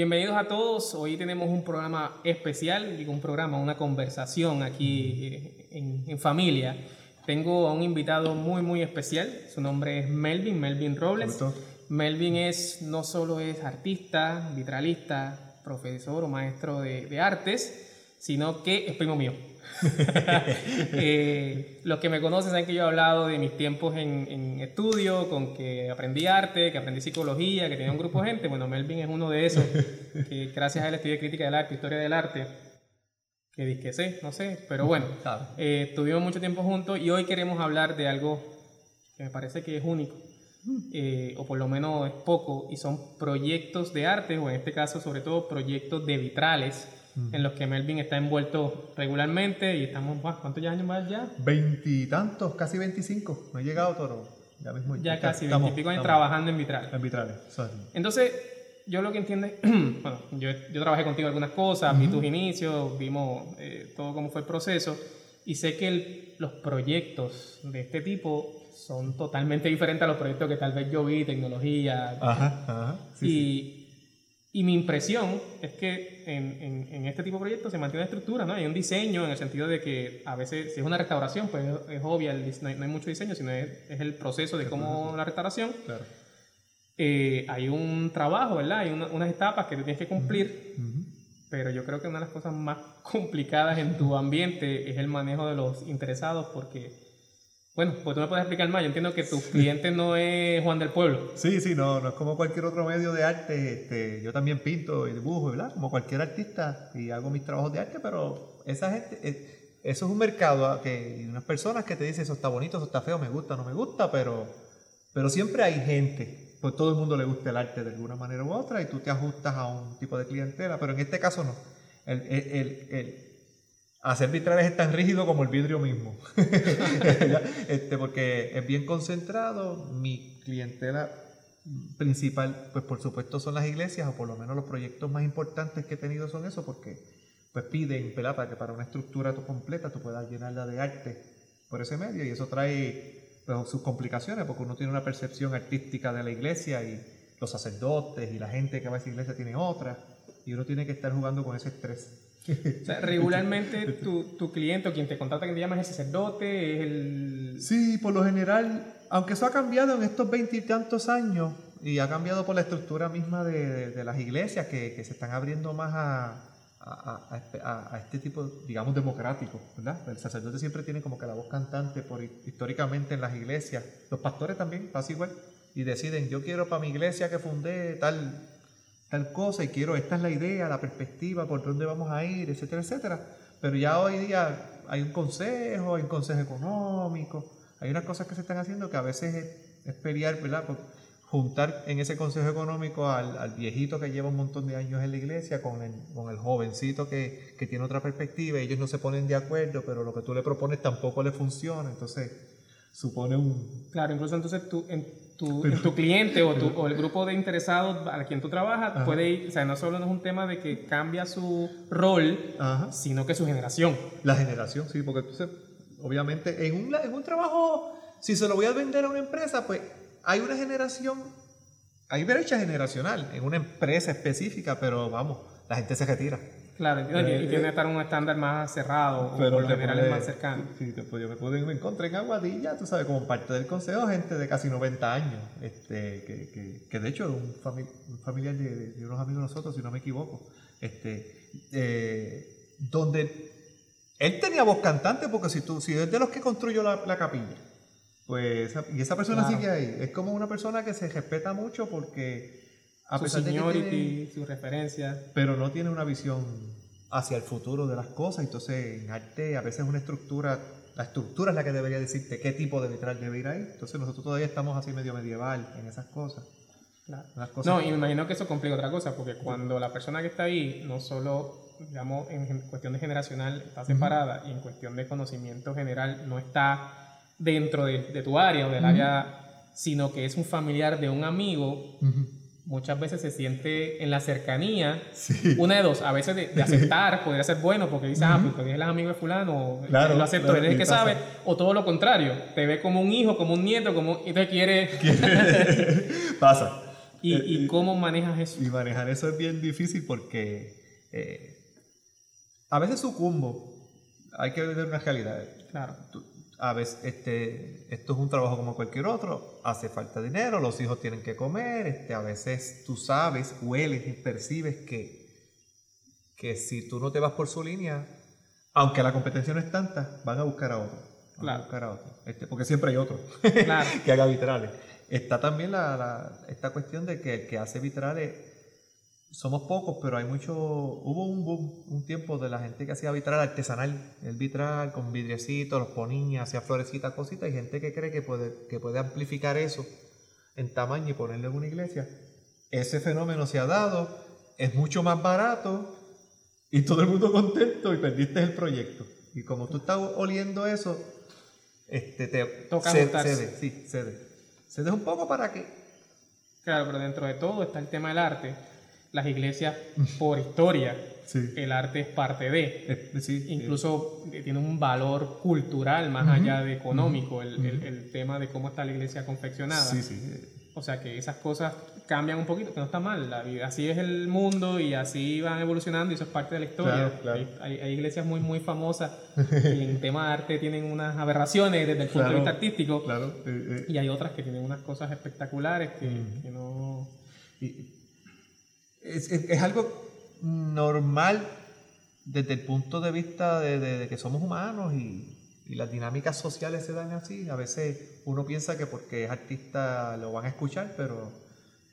Bienvenidos a todos. Hoy tenemos un programa especial, digo un programa, una conversación aquí eh, en, en familia. Tengo a un invitado muy, muy especial. Su nombre es Melvin, Melvin Robles. Melvin es, no solo es artista, vitralista, profesor o maestro de, de artes, sino que es primo mío. eh, los que me conocen saben que yo he hablado de mis tiempos en, en, estudio, con que aprendí arte, que aprendí psicología, que tenía un grupo de gente. Bueno, Melvin es uno de esos, que gracias a él estudié crítica del arte, historia del arte, que disque sé, no sé, pero bueno, eh, estuvimos mucho tiempo juntos y hoy queremos hablar de algo que me parece que es único. Eh, o por lo menos es poco, y son proyectos de arte, o en este caso sobre todo proyectos de vitrales, en los que Melvin está envuelto regularmente y estamos, ¿cuántos años más ya? Veintitantos, casi veinticinco, no he llegado todo, ya mismo. Ya casi, veintipico años trabajando en vitrales. En vitrales, Entonces, yo lo que entiendo es, bueno, yo, yo, trabajé contigo algunas cosas, vi tus inicios, vimos eh, todo cómo fue el proceso, y sé que el, los proyectos de este tipo son totalmente diferentes a los proyectos que tal vez yo vi, tecnología. Ajá, ajá. Sí, y, sí. Y mi impresión es que en, en, en, este tipo de proyectos se mantiene una estructura, ¿no? Hay un diseño en el sentido de que a veces, si es una restauración, pues es, obvia, el, no, hay, no, hay, mucho diseño, sino es, es el proceso de cómo la restauración. Claro. Eh, hay un trabajo, ¿verdad? Hay una, unas etapas que tú tienes que cumplir, Uh -huh. pero yo creo que una de las cosas más complicadas en tu ambiente es el manejo de los interesados, porque bueno, pues tú me puedes explicar más. Yo entiendo que tu cliente no es Juan del Pueblo. Sí, sí, no, no es como cualquier otro medio de arte. Este, yo también pinto y dibujo, ¿verdad? Como cualquier artista y hago mis trabajos de arte, pero esa gente, eso es un mercado que unas personas que te dicen eso está bonito, eso está feo, me gusta, no me gusta, pero, pero siempre hay gente. Pues todo el mundo le gusta el arte de alguna manera u otra y tú te ajustas a un tipo de clientela, pero en este caso no. El, el, el, el hacer vitrales es tan rígido como el vidrio mismo. este, porque es bien concentrado. Mi clientela principal, pues por supuesto son las iglesias, o por lo menos los proyectos más importantes que he tenido son eso, porque pues piden ¿verdad? para que para una estructura completa tú puedas llenarla de arte por ese medio, y eso trae pues, sus complicaciones, porque uno tiene una percepción artística de la iglesia y los sacerdotes y la gente que va a esa iglesia tiene otra, y uno tiene que estar jugando con ese estrés. O sea, regularmente tu, tu, cliente o quien te contrata, que te llama es el sacerdote, es el... Sí, por lo general, aunque eso ha cambiado en estos veintitantos años y ha cambiado por la estructura misma de, de, las iglesias que, que, se están abriendo más a, a, a, a, este tipo, digamos, democrático, ¿verdad? El sacerdote siempre tiene como que la voz cantante por, históricamente en las iglesias. Los pastores también pasa igual y deciden, yo quiero para mi iglesia que fundé tal tal cosa y quiero, esta es la idea, la perspectiva, por dónde vamos a ir, etcétera, etcétera. Pero ya hoy día hay un consejo, hay un consejo económico, hay unas cosas que se están haciendo que a veces es, es pelear, ¿verdad? Juntar en ese consejo económico al, viejito que lleva un montón de años en la iglesia con el, con el jovencito que, que tiene otra perspectiva, ellos no se ponen de acuerdo, pero lo que tú le propones tampoco le funciona, entonces supone un... Claro, incluso entonces tú, tu, en tu cliente o, tu, o, el grupo de interesados a quien tú trabajas Ajá. puede ir, o sea, no solo no es un tema de que cambia su rol, Ajá. sino que su generación. La generación, sí, porque entonces, obviamente, en un, en un trabajo, si se lo voy a vender a una empresa, pues hay una generación, hay brecha generacional en una empresa específica, pero vamos, la gente se retira. Claro, y, eh, y tiene que estar un estándar más cerrado, pero o por lo general es más cercano. Sí, pues yo me, pude, me encontré en Aguadilla, tú sabes, como parte del consejo, gente de casi 90 años, este, que, que, que de hecho es un, fami un familiar de, de, unos amigos de nosotros, si no me equivoco, este, eh, donde él tenía voz cantante, porque si tú, si es de los que construyó la, la capilla, pues, y esa persona claro. sigue ahí, es como una persona que se respeta mucho porque a su pesar seniority, de que tiene, su referencia. Pero no tiene una visión hacia el futuro de las cosas. Entonces, en arte a veces una estructura, la estructura es la que debería decirte qué tipo de vitral debe ir ahí. Entonces, nosotros todavía estamos así medio medieval en esas cosas. Claro. Cosas no, y me imagino que eso complica otra cosa, porque cuando la persona que está ahí, no solo, digamos, en cuestión de generacional está separada, uh -huh. y en cuestión de conocimiento general no está dentro de, de tu área o del uh -huh. área, sino que es un familiar de un amigo. Uh -huh muchas veces se siente en la cercanía, sí. una de dos, a veces de, de aceptar, podría ser bueno, porque dice, uh -huh. ah, porque él es amigo de fulano, claro, lo acepto, claro, él es el que sabe, o todo lo contrario, te ve como un hijo, como un nieto, como, y te quiere... pasa, ¿Y, cómo manejas eso? Y manejar eso es bien difícil porque a veces sucumbo. Hay que ver una realidad. Claro. A veces este, esto es un trabajo como cualquier otro, hace falta dinero, los hijos tienen que comer, este, a veces tú sabes, hueles y percibes que, que si tú no te vas por su línea, aunque la competencia no es tanta, van a buscar a otro. Van a buscar a otro. Este, porque siempre hay otro que haga vitrales. Está también la, esta cuestión de que el que hace vitrales somos pocos, pero hay mucho. Hubo un boom, un tiempo de la gente que hacía vitral artesanal, el vitral con vidriecitos, los ponía, hacía florecitas, cositas. Hay gente que cree que puede, que puede amplificar eso en tamaño y ponerlo en una iglesia. Ese fenómeno se ha dado, es mucho más barato y todo el mundo contento y perdiste el proyecto. Y como tú estás oliendo eso, este, te toca cede, sí, cede. Cede un poco para que. Claro, pero dentro de todo está el tema del arte las iglesias por historia. El arte es parte de. Incluso tiene un valor cultural más allá de económico, el, el, tema de cómo está la iglesia confeccionada. O sea que esas cosas cambian un poquito, que no está mal. La vida, así es el mundo y así van evolucionando y eso es parte de la historia. Hay, hay, iglesias muy, muy famosas que en tema de arte tienen unas aberraciones desde el punto de vista artístico. Claro. Eh, eh. Y hay otras que tienen unas cosas espectaculares que, que no es, algo normal desde el punto de vista de, que somos humanos y, las dinámicas sociales se dan así. A veces uno piensa que porque es artista lo van a escuchar, pero,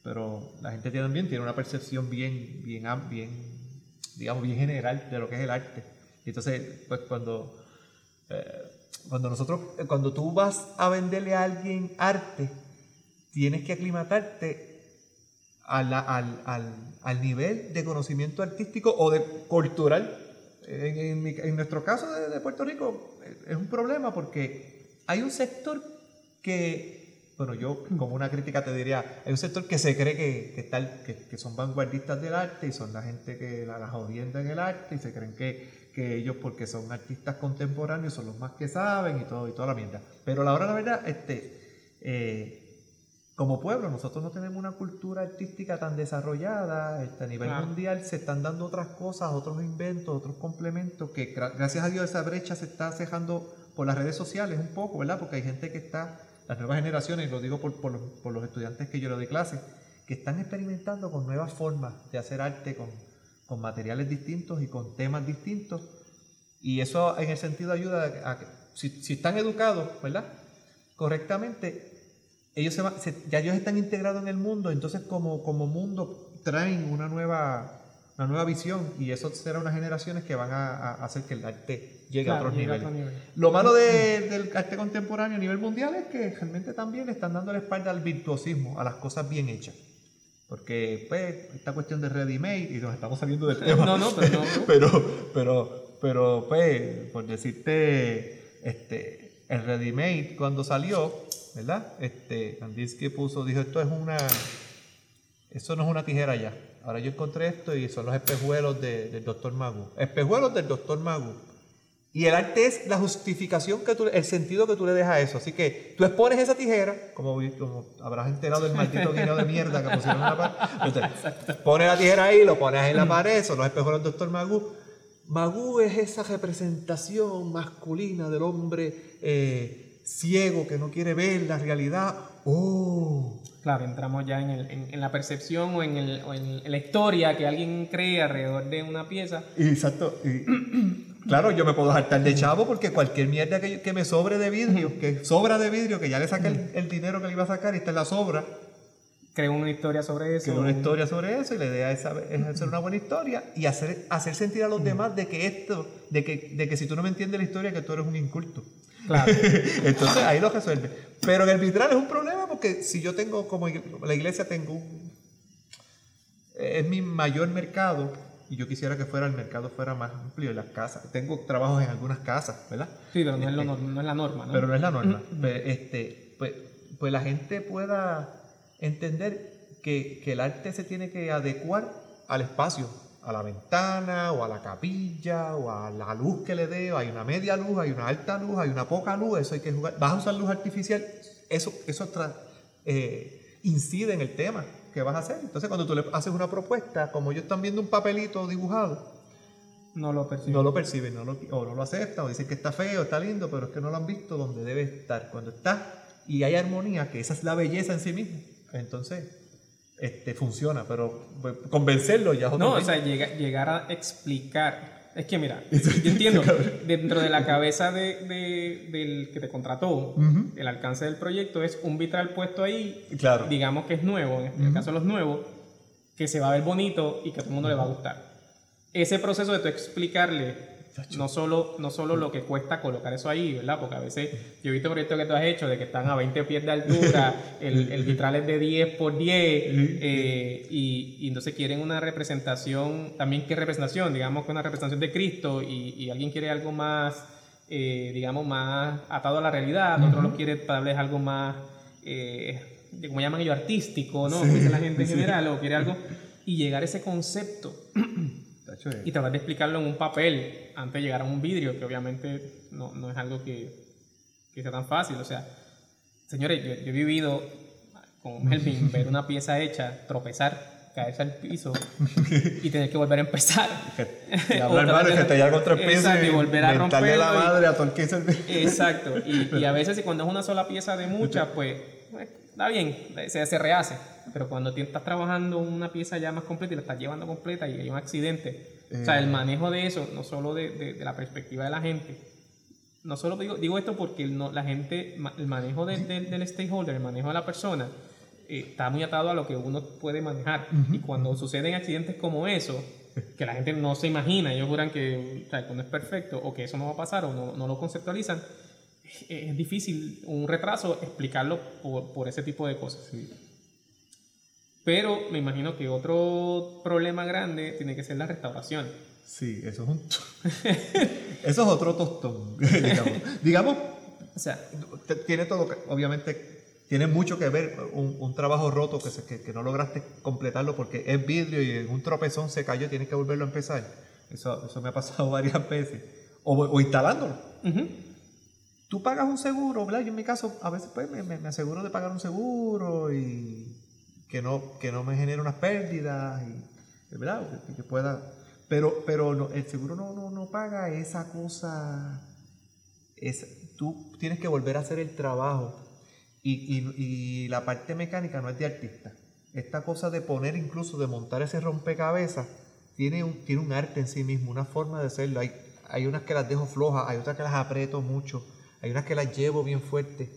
pero la gente también tiene una percepción bien, bien, bien, digamos, bien general de lo que es el arte. Y entonces, pues cuando, eh, cuando nosotros, cuando tú vas a venderle a alguien arte, tienes que aclimatarte al, al, al, nivel de conocimiento artístico o de cultural. En, en, nuestro caso de, Puerto Rico es un problema porque hay un sector que, bueno, yo como una crítica te diría, hay un sector que se cree que, que, tal, que, que son vanguardistas del arte y son la gente que la, las en el arte y se creen que, que ellos porque son artistas contemporáneos son los más que saben y todo y toda la mierda. Pero la hora la verdad, este, eh, como pueblo, nosotros no tenemos una cultura artística tan desarrollada, este, a nivel mundial se están dando otras cosas, otros inventos, otros complementos, que gracias a Dios esa brecha se está cejando por las redes sociales un poco, ¿verdad? Porque hay gente que está, las nuevas generaciones, lo digo por, por, los estudiantes que yo le doy clase, que están experimentando con nuevas formas de hacer arte, con, con materiales distintos y con temas distintos, y eso en el sentido ayuda a que, si, si están educados, ¿verdad? Correctamente, ellos se, ya ellos están integrados en el mundo, entonces como, como mundo traen una nueva, una nueva visión y eso será unas generaciones que van a, hacer que el arte llegue a otros niveles. Lo malo del arte contemporáneo a nivel mundial es que realmente también están dando la espalda al virtuosismo, a las cosas bien hechas. Porque, pues, esta cuestión de ready-made, y nos estamos saliendo del tema. No, no, pero no. pero, pero, pero, pues, por decirte, este, el ready-made cuando salió, ¿verdad? Este, Kandinsky puso, dijo, esto es una, eso no es una tijera ya. Ahora yo encontré esto y son los espejuelos del doctor Magu. Espejuelos del doctor Magu. Y el arte es la justificación, que tú, el sentido que tú le dejas a eso. Así que tú expones esa tijera, como, habrás enterado del maldito guineo de mierda que pusieron en la pared. Pones la tijera ahí, lo pones en la pared, son los espejuelos del doctor Magu. Magu es esa representación masculina del hombre eh, ciego que no quiere ver la realidad. ¡Oh! Claro, entramos ya en, el, en, la percepción o en, el, o en, la historia que alguien cree alrededor de una pieza. Exacto. claro, yo me puedo saltar de chavo porque cualquier mierda que, que, me sobre de vidrio, que sobra de vidrio, que ya le saqué el, dinero que le iba a sacar y está en la sobra. Creo una historia sobre eso. Creo una historia sobre eso y la idea es, hacer una buena historia y hacer, hacer sentir a los demás de que esto, de que, de que si tú no me entiendes la historia, que tú eres un inculto. Claro. Entonces ahí lo resuelve. Pero en el vitral es un problema porque si yo tengo, como la iglesia tengo un, es mi mayor mercado y yo quisiera que fuera el mercado fuera más amplio en las casas. Tengo trabajos en algunas casas, ¿verdad? Sí, pero no, es, no es, la norma, ¿no? Pero no es la norma. Pues, este, pues, pues, la gente pueda entender que, que el arte se tiene que adecuar al espacio a la ventana o a la capilla o a la luz que le dé, hay una media luz, hay una alta luz, hay una poca luz, eso hay que jugar. ¿Vas a usar luz artificial? Eso, eso eh, incide en el tema, ¿qué vas a hacer? Entonces cuando tú le haces una propuesta, como ellos están viendo un papelito dibujado, No lo percibo. no lo perciben, no lo, o no lo aceptan, o dicen que está feo, está lindo, pero es que no lo han visto donde debe estar. Cuando está y hay armonía, que esa es la belleza en sí mismo, entonces este, funciona, pero pues, convencerlo ya es otro No, o tema. sea, llega- llegar a explicar. Es que mira, yo entiendo, dentro de la cabeza de- de- del que te contrató, Ujú. el alcance del proyecto es un vitral puesto ahí, Claro. digamos que es nuevo, en el caso de los nuevos, que se va a ver bonito y que a todo el mundo le va a gustar. Ese proceso de tú explicarle no solo, no solo lo que cuesta colocar eso ahí, ¿verdad? Porque a veces yo he visto proyectos que tú has hecho de que están a 20 pies de altura, el, el vitral es de 10 por 10, eh, y, y entonces quieren una representación, también qué representación, digamos que una representación de Cristo, y, y alguien quiere algo más, eh, digamos, más atado a la realidad, otro lo quiere tal vez algo más, eh, como llaman ellos, artístico, ¿no? Como dice la gente en general, o quiere algo, y llegar a ese concepto Eh, y tratar de explicarlo en un papel antes de llegar a un vidrio, que obviamente no, no es algo que, que sea tan fácil. O sea, señores, yo, yo he vivido con Melvin ver una pieza hecha, tropezar, caerse al piso y tener que volver a empezar. Y hablar mal, que te y volver a a la romperlo y- madre a todo el que Exacto. Y, y a veces cuando es una sola pieza de muchas, pues eh, está bien, se, se rehace. Pero cuando ti- estás trabajando una pieza ya más completa y la estás llevando completa y hay un accidente, o sea, el manejo de eso, no solo de, de- de la perspectiva de la gente, no solo digo, digo esto porque el no, la gente, el manejo de- de- del stakeholder, el manejo de la persona, eh, está muy atado a lo que uno puede manejar. Y cuando suceden accidentes como eso, que la gente no se imagina, ellos juran que, o sea, no es perfecto o que eso no va a pasar o no, no lo conceptualizan, es, difícil un retraso explicarlo por, por ese tipo de cosas. Pero me imagino que otro problema grande tiene que ser la restauración. Sí, eso es un... eso es otro tostón, digamos. digamos, O sea, tiene todo, obviamente, tiene mucho que ver un, un trabajo roto que, se- que, que no lograste completarlo porque es vidrio y en un tropezón se cayó, tienes que volverlo a empezar. Eso, eso me ha pasado varias veces. O, o instalándolo. ujú, Tú pagas un seguro, ¿verdad? Yo en mi caso a veces pues, me, aseguro de pagar un seguro y que no, que no me genere unas pérdidas, y, ¿verdad? Que, pueda... Pero, pero no, el seguro no, no, no paga esa cosa... Es, tú tienes que volver a hacer el trabajo y, y- y la parte mecánica no es de artista. Esta cosa de poner incluso, de montar ese rompecabezas, tiene un, tiene un arte en sí mismo, una forma de hacerlo. Hay, hay unas que las dejo flojas, hay otras que las aprieto mucho, hay unas que las llevo bien fuerte.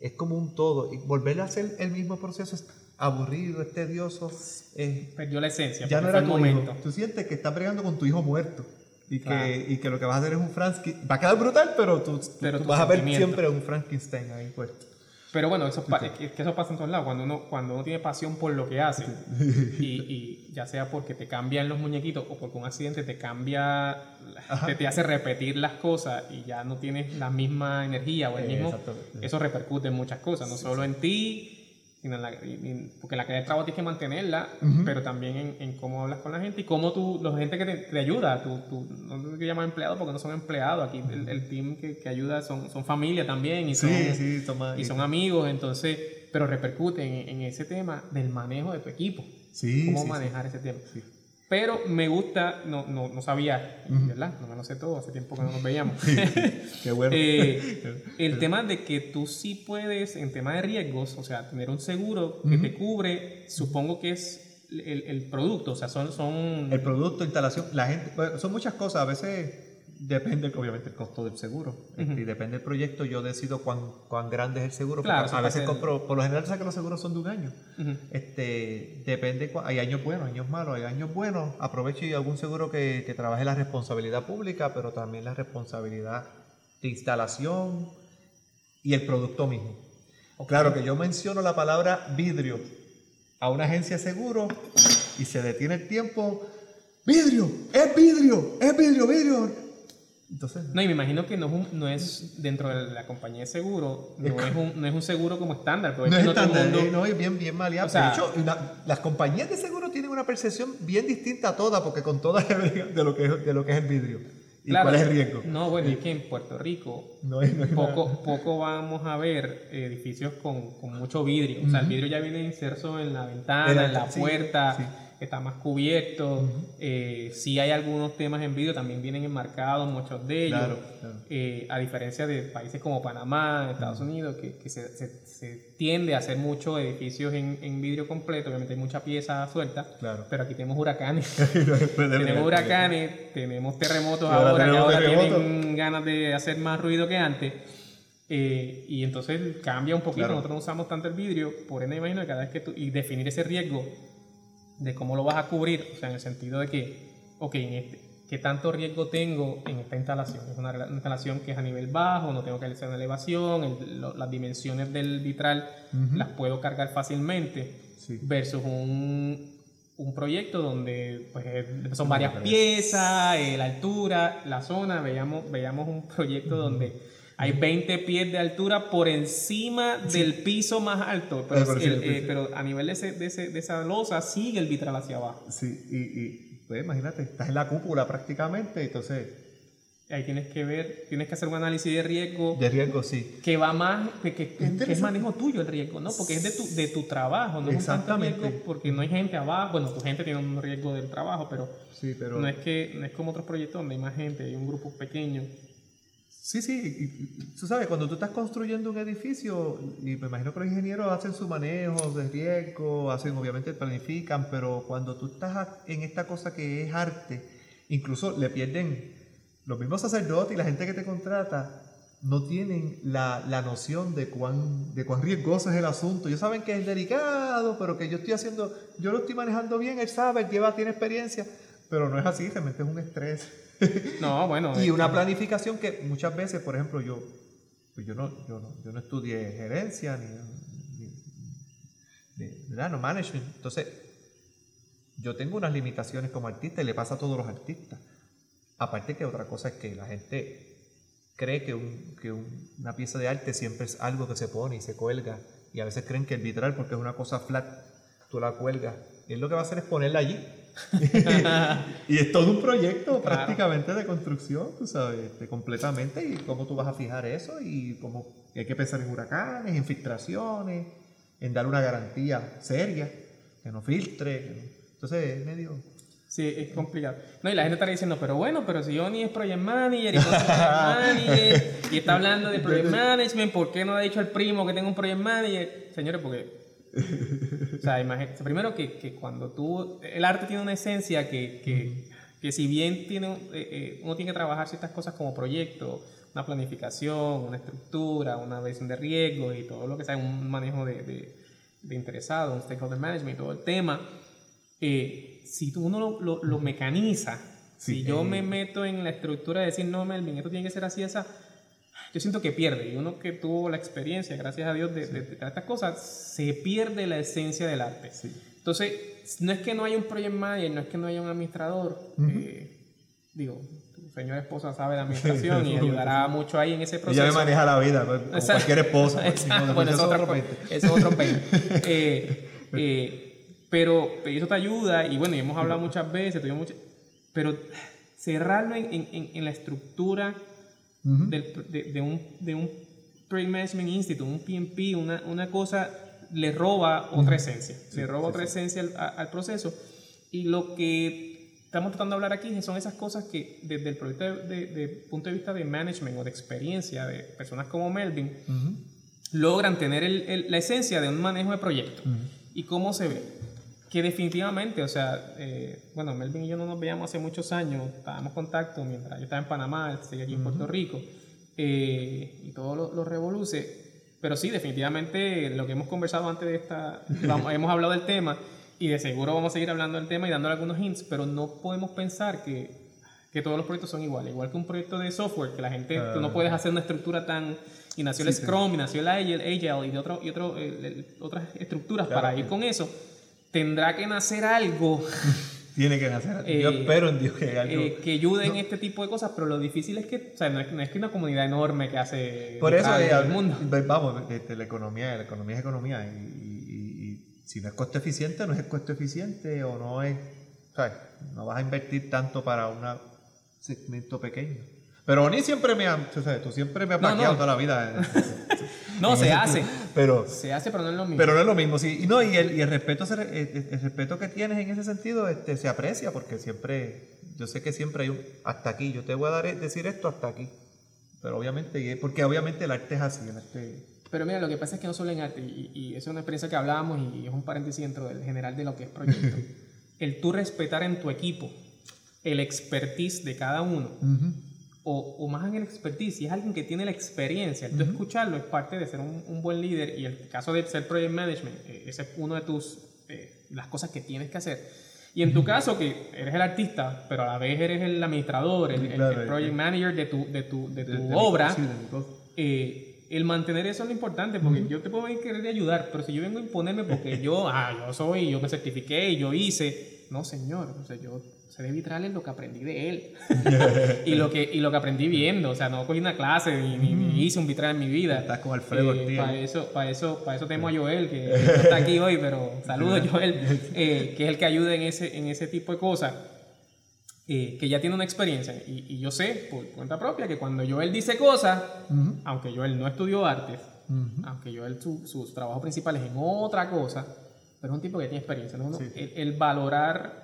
Es como un todo. Y volver a hacer el mismo proceso es aburrido, es tedioso. perdió la esencia. ya no era tu hijo. momento. Tú sientes que estás bregando con tu hijo muerto. Y que, Claro. y que lo que vas a hacer es un Frankenstein. Va a quedar brutal, pero tú, Pero vas a ver siempre un Frankenstein ahí puesto. Pero bueno, eso, pa- es que es que eso pasa en todos lados. Cuando uno, cuando uno tiene pasión por lo que hace, y, y ya sea porque te cambian los muñequitos o porque un accidente te cambia, te, te hace repetir las cosas y ya no tienes la misma energía o el Eh, mismo, exactamente. eso repercute en muchas cosas, no solo en ti, sino en la, y- y- porque la calidad de trabajo tienes que mantenerla, pero también en, en cómo hablas con la gente y cómo tú, la gente que te, te ayuda, tú, tú, no te que llamar empleados porque no son empleados, aquí el, el team que, que ayuda son, son familia también y son, Sí, sí, toma. y son amigos, entonces, pero repercuten en, en ese tema del manejo de tu equipo. Sí, cómo manejar ese tema. Pero me gusta, no, no, no sabía, ¿verdad? No me lo sé todo, hace tiempo que no nos veíamos. Qué bueno. Eh, el tema de que tú sí puedes, en tema de riesgos, o sea, tener un seguro que te cubre, supongo que es el, el producto, o sea, son... son El producto, instalación, la gente, bueno, son muchas cosas. A veces depende, obviamente, el costo del seguro. Este, Y depende del proyecto, yo decido cuán, cuán grande es el seguro. Claro, a veces compro, por lo general, sabes que los seguros son de un año. Este, depende, hay años buenos, años malos, hay años buenos. Aprovecho y algún seguro que, que trabaje la responsabilidad pública, pero también la responsabilidad de instalación y el producto mismo. Claro que yo menciono la palabra vidrio a una agencia de seguro y se detiene el tiempo. Vidrio, es vidrio, es vidrio, vidrio. Entonces, No, y me imagino que no es, un- no es dentro de la compañía de seguro, no es un, no es un seguro como estándar, porque no es no estándar, mundo- eh, no, es bien, bien maleable. O sea- de hecho, la- las compañías de seguro tienen una percepción bien distinta a todas, porque con todas de lo que es, de lo que es el vidrio. ¿Y cuál es el riesgo? No, bueno, es que en Puerto Rico No no poco, nada. poco vamos a ver edificios con, con mucho vidrio. O sea, el vidrio ya viene inserso en la ventana, en la Sí, puerta, sí. Está más cubierto. Eh, sí hay algunos temas en vidrio, también vienen enmarcados, muchos de ellos. Claro, claro. Eh, a diferencia de países como Panamá, Estados Unidos, que, que se, se- se tiende a hacer muchos edificios en, en vidrio completo, obviamente hay mucha pieza suelta, Claro. pero aquí tenemos huracanes. Tenemos huracanes, tenemos terremotos ahora ahora, que ahora terremotos. tienen ganas de hacer más ruido que antes. Eh, y entonces cambia un poquito, Claro. nosotros no usamos tanto el vidrio, por ende imagino que cada vez que tú, y definir ese riesgo de cómo lo vas a cubrir, o sea, en el sentido de que, ok, en este, ¿qué tanto riesgo tengo en esta instalación? Es una instalación que es a nivel bajo, no tengo que hacer una elevación, el- lo- las dimensiones del vitral las puedo cargar fácilmente, Sí. versus un, un proyecto donde pues, son varias piezas, eh, la altura, la zona, veíamos, veíamos un proyecto donde hay 20 pies de altura por encima del piso más alto, pero, por el- del eh, pero a nivel de, ese- de, ese- de esa losa sigue el vitral hacia abajo. Sí, y, y pues imagínate, estás en la cúpula prácticamente, entonces, Ahí tienes que ver, tienes que hacer un análisis de riesgo de riesgo sí. que va más, que, que- que- es manejo tuyo el riesgo, ¿no? Porque es de tu, de tu trabajo, no es un tanto Exactamente. riesgo porque no hay gente abajo, bueno, tu gente tiene un riesgo del trabajo, pero Sí, pero... no es que no es como otros proyectos donde hay más gente, hay un grupo pequeño. Sí, sí, tú sabes, cuando tú estás construyendo un edificio, y me imagino que los ingenieros hacen su manejo de riesgo, hacen, obviamente planifican, pero cuando tú estás en esta cosa que es arte, incluso le pierden, los mismos sacerdotes y la gente que te contrata, no tienen la, la noción de cuán, de cuán riesgoso es el asunto. Ellos saben que es delicado, pero que yo estoy haciendo, yo lo estoy manejando bien, él sabe, él lleva, tiene experiencia, pero no es así, realmente es un estrés. No, bueno, Y una que- planificación que muchas veces, por ejemplo, yo, pues yo, no, yo, no, yo no estudié gerencia ni, ni, ni- ¿verdad? no management. Entonces, yo tengo unas limitaciones como artista y le pasa a todos los artistas. Aparte que otra cosa es que la gente cree que, un- que un- una pieza de arte siempre es algo que se pone y se cuelga. Y a veces creen que el vitral, porque es una cosa flat, tú la cuelgas. Y él lo que va a hacer es ponerla allí. y es todo un proyecto Claro. prácticamente de construcción, tú sabes, este, completamente. Y cómo tú vas a fijar eso y cómo y hay que pensar en huracanes, en filtraciones, en dar una garantía seria, que no filtre. que no- Entonces es medio... Sí, es complicado. No, y la gente está diciendo, pero bueno, pero si Johnny es project manager y es project manager y está hablando de project management, ¿por qué no ha dicho al primo que tengo un project manager? Señores, porque. O sea, imagínate. Primero que, que cuando tú. El arte tiene una esencia que, que, que si bien tiene, eh, eh, uno tiene que trabajar ciertas cosas como proyecto, una planificación, una estructura, una visión de riesgo y todo lo que sea, un manejo de, de, de interesado, un stakeholder management y todo el tema eh, si tú uno lo, lo- lo mecaniza, Sí, si yo eh. me meto en la estructura de decir, no, Melvin, esto tiene que ser así, esa, yo siento que pierde. Y uno que tuvo la experiencia, gracias a Dios, de, de- de estas cosas, se pierde la esencia del arte. Entonces, no es que no haya un project manager, no es que no haya un administrador. eh, digo, tu señora esposa sabe de administración y ayudará mucho ahí en ese proceso. Ella me maneja la vida, pues, como cualquier esposa. pues, Bueno, eso es otro otro, 20. eso es otro 20. Eh, eh, pero eso te ayuda y bueno, y hemos hablado muchas veces, muchas- pero cerrarlo en- en- en la estructura Del- de, de un, de un Project Management Institute, un PMP, una, una cosa, le roba otra esencia, le roba otra esencia al, a- al proceso. Y lo que estamos tratando de hablar aquí son esas cosas que desde el proyecto de, de- de punto de vista de management o de experiencia de personas como Melvin, Ujú. logran tener el- el- la esencia de un manejo de proyecto. ¿Y cómo se ve? Que definitivamente, o sea, eh, bueno, Melvin y yo no nos veíamos hace muchos años, estábamos en contacto mientras yo estaba en Panamá, él seguía aquí en Puerto Rico, eh, y todos los lo revoluce. Pero sí, definitivamente lo que hemos conversado antes de esta, vamos- hemos hablado del tema y de seguro vamos a seguir hablando del tema y dándole algunos hints, pero no podemos pensar que, que todos los proyectos son iguales. Igual que un proyecto de software, que la gente, tú no puedes hacer una estructura tan... Y nació el Scrum, y nació el Agile, Agile y de otro, y otro, el- el- otras estructuras para ir con eso. Tendrá que nacer algo Tiene que nacer. Eh, Yo espero en Dios que algo. eh, que ayude en este tipo de cosas, pero lo difícil es que, o sea, no es, no es que una comunidad enorme que hace Por eso, eh, el mundo. vamos, este, la economía, la economía es economía. Y, y- y- y si no es costo eficiente, no es costo eficiente o no es. ¿sabes? No vas a invertir tanto para una segmento pequeño. Pero Oni siempre me ha, tú, sabes, tú siempre me has No, toda la vida. No, se hace. Pero, Se hace, pero no es lo mismo. pero no es lo mismo, sí. Y, no, y, el, y el, respeto, se re- el, el respeto que tienes en ese sentido este, se aprecia porque siempre, yo sé que siempre hay un hasta aquí, yo te voy a dar, e- decir esto hasta aquí. Pero obviamente, porque obviamente el arte es así, el arte... Pero mira, lo que pasa es que no solo en arte, y, y eso es una experiencia que hablábamos y es un paréntesis dentro del general de lo que es proyecto. el tú respetar en tu equipo el expertise de cada uno, o, o más en el expertise, si es alguien que tiene la experiencia, el tú escucharlo es parte de ser un, un buen líder y el caso de ser project management, eh, ese es uno de tus, eh, las cosas que tienes que hacer. Y en tu caso, que eres el artista, pero a la vez eres el administrador, el, el- Claro, el project manager de tu, de tu, de tu de- obra, de eh, el mantener eso es lo importante, porque yo te puedo venir querer ayudar, pero si yo vengo a imponerme porque yo, ah, yo soy, yo me certifiqué yo hice, no señor, o sea, yo sé de vitrales lo que aprendí de él y, lo que, y lo que aprendí viendo, o sea, no cogí una clase ni, ni- ni hice un vitral en mi vida. Estás con Alfredo Ortiz. Para eso, para eso, para eso tenemos a Joel, que no está aquí hoy, pero saludos Joel, eh, que es el que ayuda en ese, en ese tipo de cosas eh, que ya tiene una experiencia. Y, y yo sé, por cuenta propia, que cuando Joel dice cosas, aunque Joel no estudió artes, aunque Joel su, su trabajo principal es en otra cosa, pero es un tipo que tiene experiencia. ¿no? Sí. el, el valorar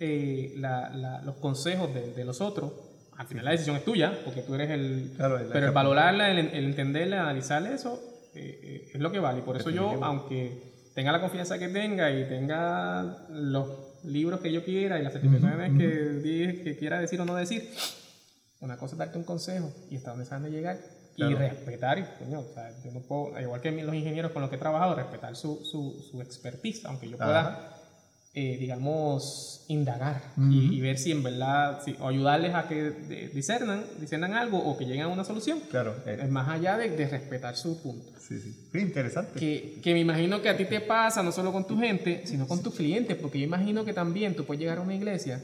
eh, la- la- los consejos de, de los otros, al final la decisión es tuya, porque tú eres el... Claro, pero el valorarla, el, el entenderla, analizarla, eso eh, eh, es lo que vale. Y por eso yo, aunque tenga la confianza que tenga y tenga los libros que yo quiera y las certificaciones que, que quiera decir o no decir, una cosa es darte un consejo y hasta dónde saben llegar y Claro. respetar, y, coño, o sea, yo no puedo, igual que los ingenieros con los que he trabajado, respetar su, su, su expertise, aunque yo pueda, Ajá. Eh, digamos, indagar y, y ver si en verdad, si- o ayudarles a que de- discernan, discernan algo o que lleguen a una solución, Claro, es más allá de, de respetar su punto. sí, sí. Sí, interesante. Que, que me imagino que a ti te pasa no solo con tu gente, sino con tus clientes, porque yo imagino que también tú puedes llegar a una iglesia,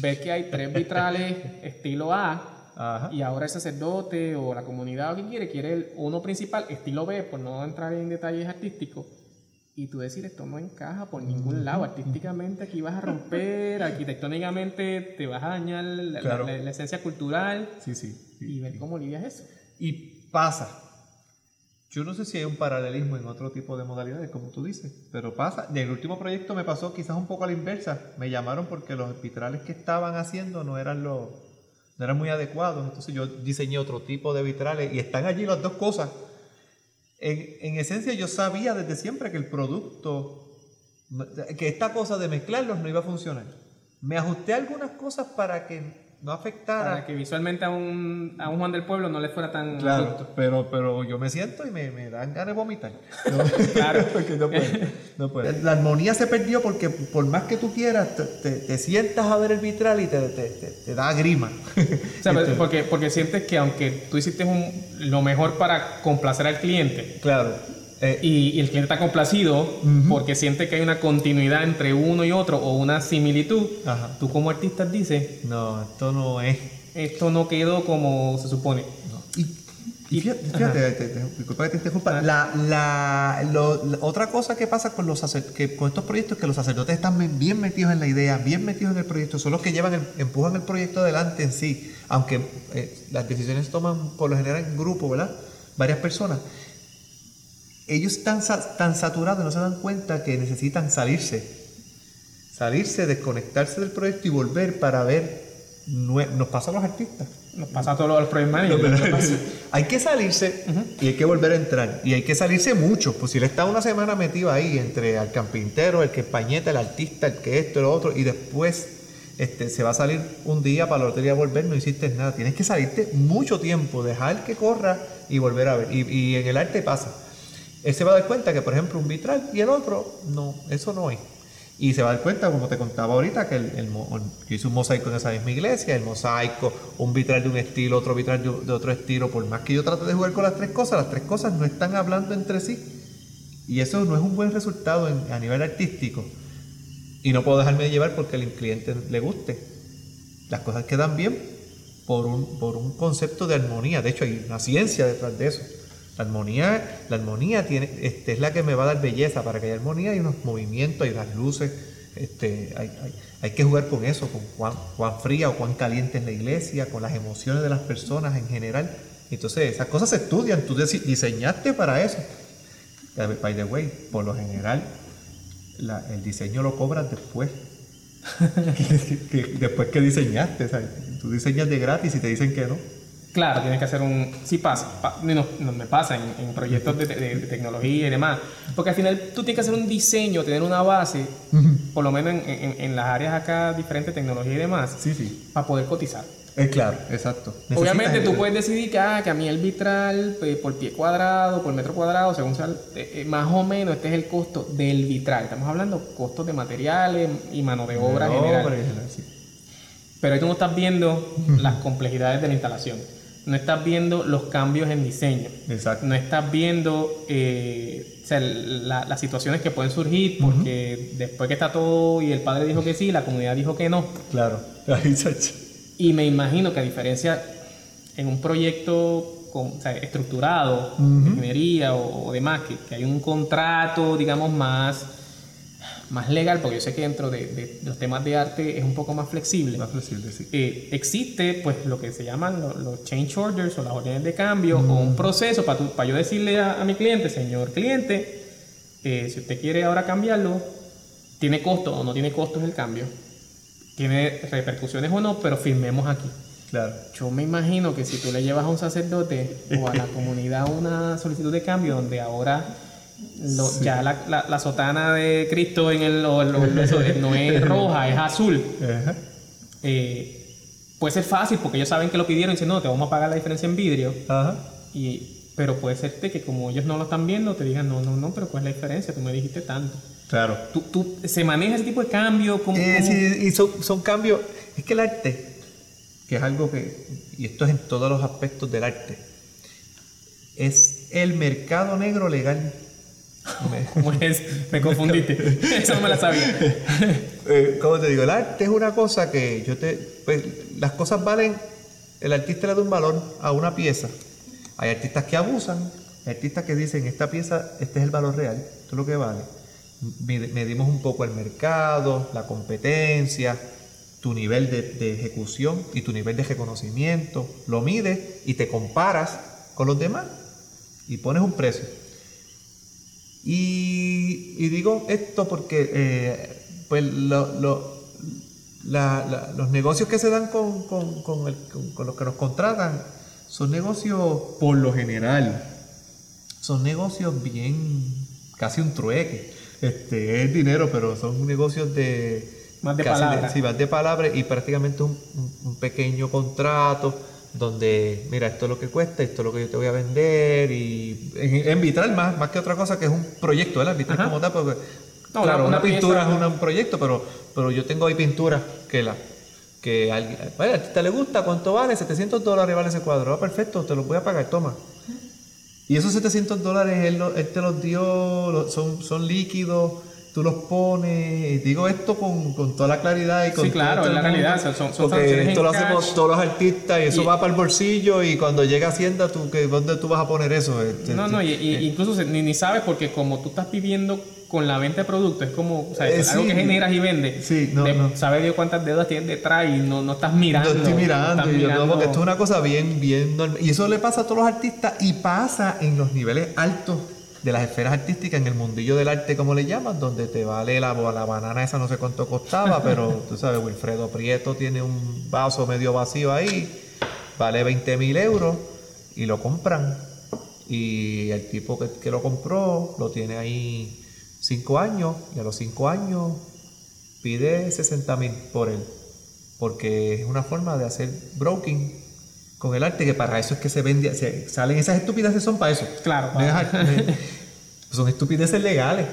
ver que hay tres vitrales estilo A, Ajá. y ahora el sacerdote o la comunidad o quien quiere, quiere el uno principal, estilo B, por no entrar en detalles artísticos, y tú decir esto no encaja por ningún lado, artísticamente aquí vas a romper, arquitectónicamente te vas a dañar la, Claro. la- la esencia cultural, Sí, sí. sí. y ver cómo lidias eso. Y pasa. Yo no sé si hay un paralelismo en otro tipo de modalidades, como tú dices, pero pasa. En el último proyecto me pasó quizás un poco a la inversa. Me llamaron porque los vitrales que estaban haciendo no eran los no eran muy adecuados. Entonces yo diseñé otro tipo de vitrales y están allí las dos cosas. En, en esencia yo sabía desde siempre que el producto, que esta cosa de mezclarlos no iba a funcionar. Me ajusté algunas cosas para que no afectara. Para que visualmente a un, a un Juan del Pueblo no le fuera tan Claro, pero, pero yo me siento y me, me dan ganas de vomitar. Claro. porque no puede, no puede. La armonía se perdió porque por más que tú quieras, te, te- te sientas a ver el vitral y te, te, te- te da grima. O sea, porque, porque sientes que aunque tú hiciste un- lo mejor para complacer al cliente claro. Eh, y, y el cliente está complacido porque siente que hay una continuidad entre uno y otro o una similitud, Ajá. tú como artista dices, no, esto no es. esto no quedó como se supone. Y, y fíjate, fíjate, te- te- disculpa que te interrumpa. La, la, lo- la- otra cosa que pasa con, los que con estos proyectos es que los sacerdotes están bien- bien metidos en la idea, bien metidos en el proyecto, son los que llevan el- empujan el proyecto adelante en sí, aunque eh, las decisiones se toman por lo general en grupo, ¿verdad? Varias personas. Ellos están tan saturados, no se dan cuenta que necesitan salirse salirse, desconectarse del proyecto y volver para ver. Nos pasa a los artistas. Nos pasa a todos los project managers. Hay que salirse y hay que volver a entrar. Y hay que salirse mucho. Pues si él está una semana metido ahí entre el campintero, el que pañeta, el artista, el que esto, lo otro, y después este, se va a salir un día para el otro día volver, no hiciste nada. Tienes que salirte mucho tiempo, dejar que corra y volver a ver. Y, y en el arte pasa. Él se va a dar cuenta que, por ejemplo, un vitral y el otro, no, eso no es. Y se va a dar cuenta, como te contaba ahorita, que el, el hice un mosaico en esa misma iglesia, el mosaico, un vitral de un estilo, otro vitral de, otro estilo. Por más que yo trate de jugar con las tres cosas, las tres cosas no están hablando entre sí. Y eso no es un buen resultado a nivel artístico. Y no puedo dejarme de llevar porque al cliente le guste. Las cosas quedan bien por un, por un concepto de armonía. De hecho, hay una ciencia detrás de eso. La armonía, la armonía tiene, este, es la que me va a dar belleza. Para que haya armonía hay unos movimientos, hay unas luces, Este, hay, hay, hay que jugar con eso, con cuán, fría o cuán caliente es la iglesia, con las emociones de las personas en general. Entonces, esas cosas se estudian, tú dise- diseñaste para eso. By the way, por lo general, el diseño lo cobras después. después que diseñaste, tú diseñas de gratis y te dicen que no. Claro, tienes que hacer un... Sí pasa, pa- no, no me pasa en, en proyectos de, de- de tecnología y demás. Porque al final tú tienes que hacer un diseño, tener una base, por lo menos en, en- en las áreas acá diferentes, tecnología y demás, Sí, sí. para poder cotizar. Es claro, exacto. Obviamente tú puedes decidir que, ah, que a mí el vitral eh, por pie cuadrado, por metro cuadrado, según sea, eh, eh, más o menos este es el costo del vitral. Estamos hablando costos de materiales y mano de obra De general. Pero ahí tú no estás viendo las complejidades de la instalación. No estás viendo los cambios en diseño. Exacto. No estás viendo eh, o sea, la- las situaciones que pueden surgir porque después que está todo y el padre dijo que sí, la comunidad dijo que no. Claro. Y me imagino que a diferencia en un proyecto con- o sea, estructurado, de ingeniería o, o demás, que, que hay un contrato, digamos, más, más legal, porque yo sé que dentro de, de los temas de arte es un poco más flexible. Más flexible, sí. Eh, existe pues lo que se llaman lo- los, change orders o las órdenes de cambio o un proceso para, para yo decirle a, a mi cliente, señor cliente, eh, si usted quiere ahora cambiarlo, tiene costo o no tiene costos el cambio, tiene repercusiones o no, pero firmemos aquí. Claro. Yo me imagino que si tú le llevas a un sacerdote o a la comunidad una solicitud de cambio donde ahora lo- ya la, la- la sotana de Cristo en el, o el- o el- eso, no es roja, es azul, eh, puede ser fácil porque ellos saben que lo pidieron y dicen, no, te vamos a pagar la diferencia en vidrio. Ajá. Y, pero puede ser que como ellos no lo están viendo, te digan, no, no, no, pero ¿cuál es la diferencia? Tú me dijiste tanto. Claro. ¿Tú, tú, ¿Se maneja ese tipo de cambio? ¿Cómo- Eh, cómo? sí, y son, son cambios. Es que el arte, que es algo que, y esto es en todos los aspectos del arte, es el mercado negro legal. Me- ¿Cómo es? Me confundiste. Eso no me la sabía. eh, ¿Cómo te digo? El arte es una cosa que yo te. Pues las cosas valen. El artista le da un valor a una pieza. Hay artistas que abusan, hay artistas que dicen: Esta pieza, este es el valor real, esto es lo que vale. Medimos un poco el mercado, la competencia, tu nivel de, de ejecución y tu nivel de reconocimiento. Lo mides y te comparas con los demás y pones un precio. Y, y digo esto porque eh, pues lo- lo- la- la- los negocios que se dan con, con- con el- con- los que nos contratan son negocios, por lo general, son negocios bien, casi un trueque. Este, es dinero, pero son negocios de... Más de casi palabra. sí, más de palabra y prácticamente un, un- un pequeño contrato donde, mira, esto es lo que cuesta, esto es lo que yo te voy a vender y en, vitral más, más que otra cosa que es un proyecto, ¿verdad? Vitral como tal, porque No, claro, una- pintura pieza- es una- un proyecto, pero, pero yo tengo ahí pinturas que la que alguien, al artista le gusta, ¿cuánto vale? 700 dólares vale ese cuadro, ah, perfecto, te lo voy a pagar, toma. Y esos 700 dólares él, él te los dio, son, son líquidos, tú los pones, digo esto con, con toda la claridad y con Sí, claro, todo es la realidad, son- son- son porque esto lo cash. hacemos todos los artistas y eso Y- va para el bolsillo y cuando llega Hacienda, tú, que, ¿dónde tú vas a poner eso? Este, No, no, y, y- incluso se- ni, ni sabes porque como tú estás viviendo con la venta de productos, es como, o sea, Eh, es algo sí. que generas y vendes. Sí, no, De- no. Sabe Dios cuántas deudas tienes detrás y no, no estás mirando. Yo estoy mirando, estás y yo, no, mirando- porque esto es una cosa bien, bien normal. Y eso le pasa a todos los artistas y pasa en los niveles altos de las esferas artísticas, en el mundillo del arte, como le llaman, donde te vale la, la banana esa, no sé cuánto costaba, pero tú sabes, Wilfredo Prieto tiene un vaso medio vacío ahí, vale 20 mil euros y lo compran. Y el tipo que, que lo compró lo tiene ahí cinco años y a los cinco años pide 60 mil por él. Porque es una forma de hacer broking con el arte, que para eso es que se vende, se, salen esas estupideces son para eso. Claro, son estupideces legales.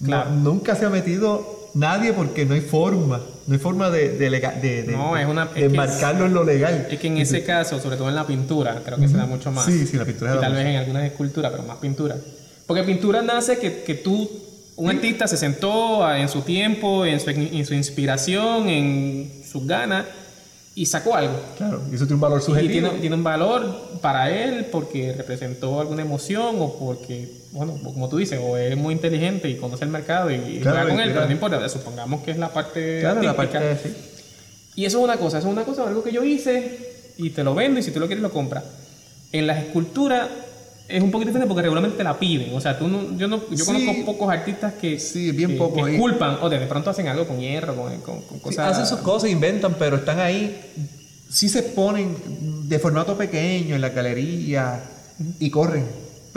No- nunca se ha metido nadie porque no hay forma. No hay forma de, de, de, de- No, es una- de es que enmarcarlo en lo legal. Es que en ese caso, sobre todo en la pintura, creo que se da mucho más. Sí, sí, la pintura Y da tal vez en algunas esculturas, pero más pintura. Porque pintura nace que, que tú, un artista se sentó a- en su tiempo, en su, en su inspiración, en sus ganas, y sacó algo. Claro, y eso tiene un valor Y subjetivo. tiene, tiene un valor para él porque representó alguna emoción o porque, bueno, como tú dices, o es muy inteligente y conoce el mercado y, Claro, juega con él, pero no importa, supongamos que es la parte Claro, la parte sí. Y eso es una cosa, eso es una cosa, algo que yo hice y te lo vendo y si tú lo quieres lo compras. En las esculturas es un poquito diferente porque regularmente te la piden. O sea, tú no, yo no, yo Sí. conozco pocos artistas que, Sí, bien que, que ahí. esculpan o de, de pronto hacen algo con hierro, con, con, con Sí, cosas. hacen sus cosas, inventan, pero están ahí. Sí se ponen de formato pequeño en la galería y corren.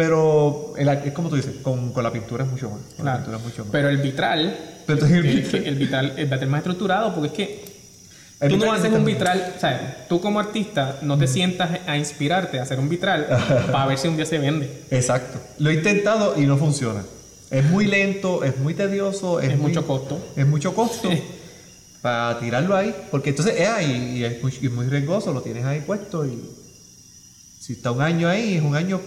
Pero el es como tú dices, con, con la pintura es mucho más. Con la Claro. pintura es mucho más. Pero el vitral, Pero entonces el el, vitral- el vitral, el vitral es más estructurado porque es que tú no haces es un vitral, o sea, tú como artista no te sientas a inspirarte a hacer un vitral para ver si un día se vende. Exacto. Lo he intentado y no funciona. Es muy lento, es muy tedioso, es, Es muy- mucho costo. Es mucho costo para tirarlo ahí. Porque entonces es ahí y es muy, y es muy riesgoso, lo tienes ahí puesto y si está un año ahí, es un año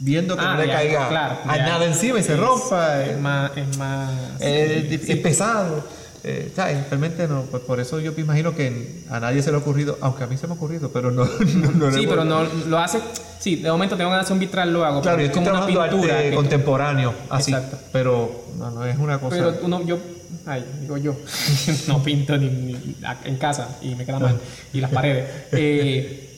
viendo que Ah, no le ya, caiga claro, a ya. nada encima y se Es- rompa. Es eh, más, es más. eh, es sí. pesado. Eh, ¿sabes? Realmente no, pues por eso yo me imagino que a nadie se le ha ocurrido, aunque a mí se me ha ocurrido, pero no, no, no Sí, pero no lo hace. Sí, de momento tengo que hacer un vitral, lo hago. Claro, yo es como una pintura. arte contemporáneo, así. Exacto. Pero no, no es una cosa. pero uno, yo, ay, digo yo, no pinto ni, ni en casa y me queda mal. Y las paredes. Eh,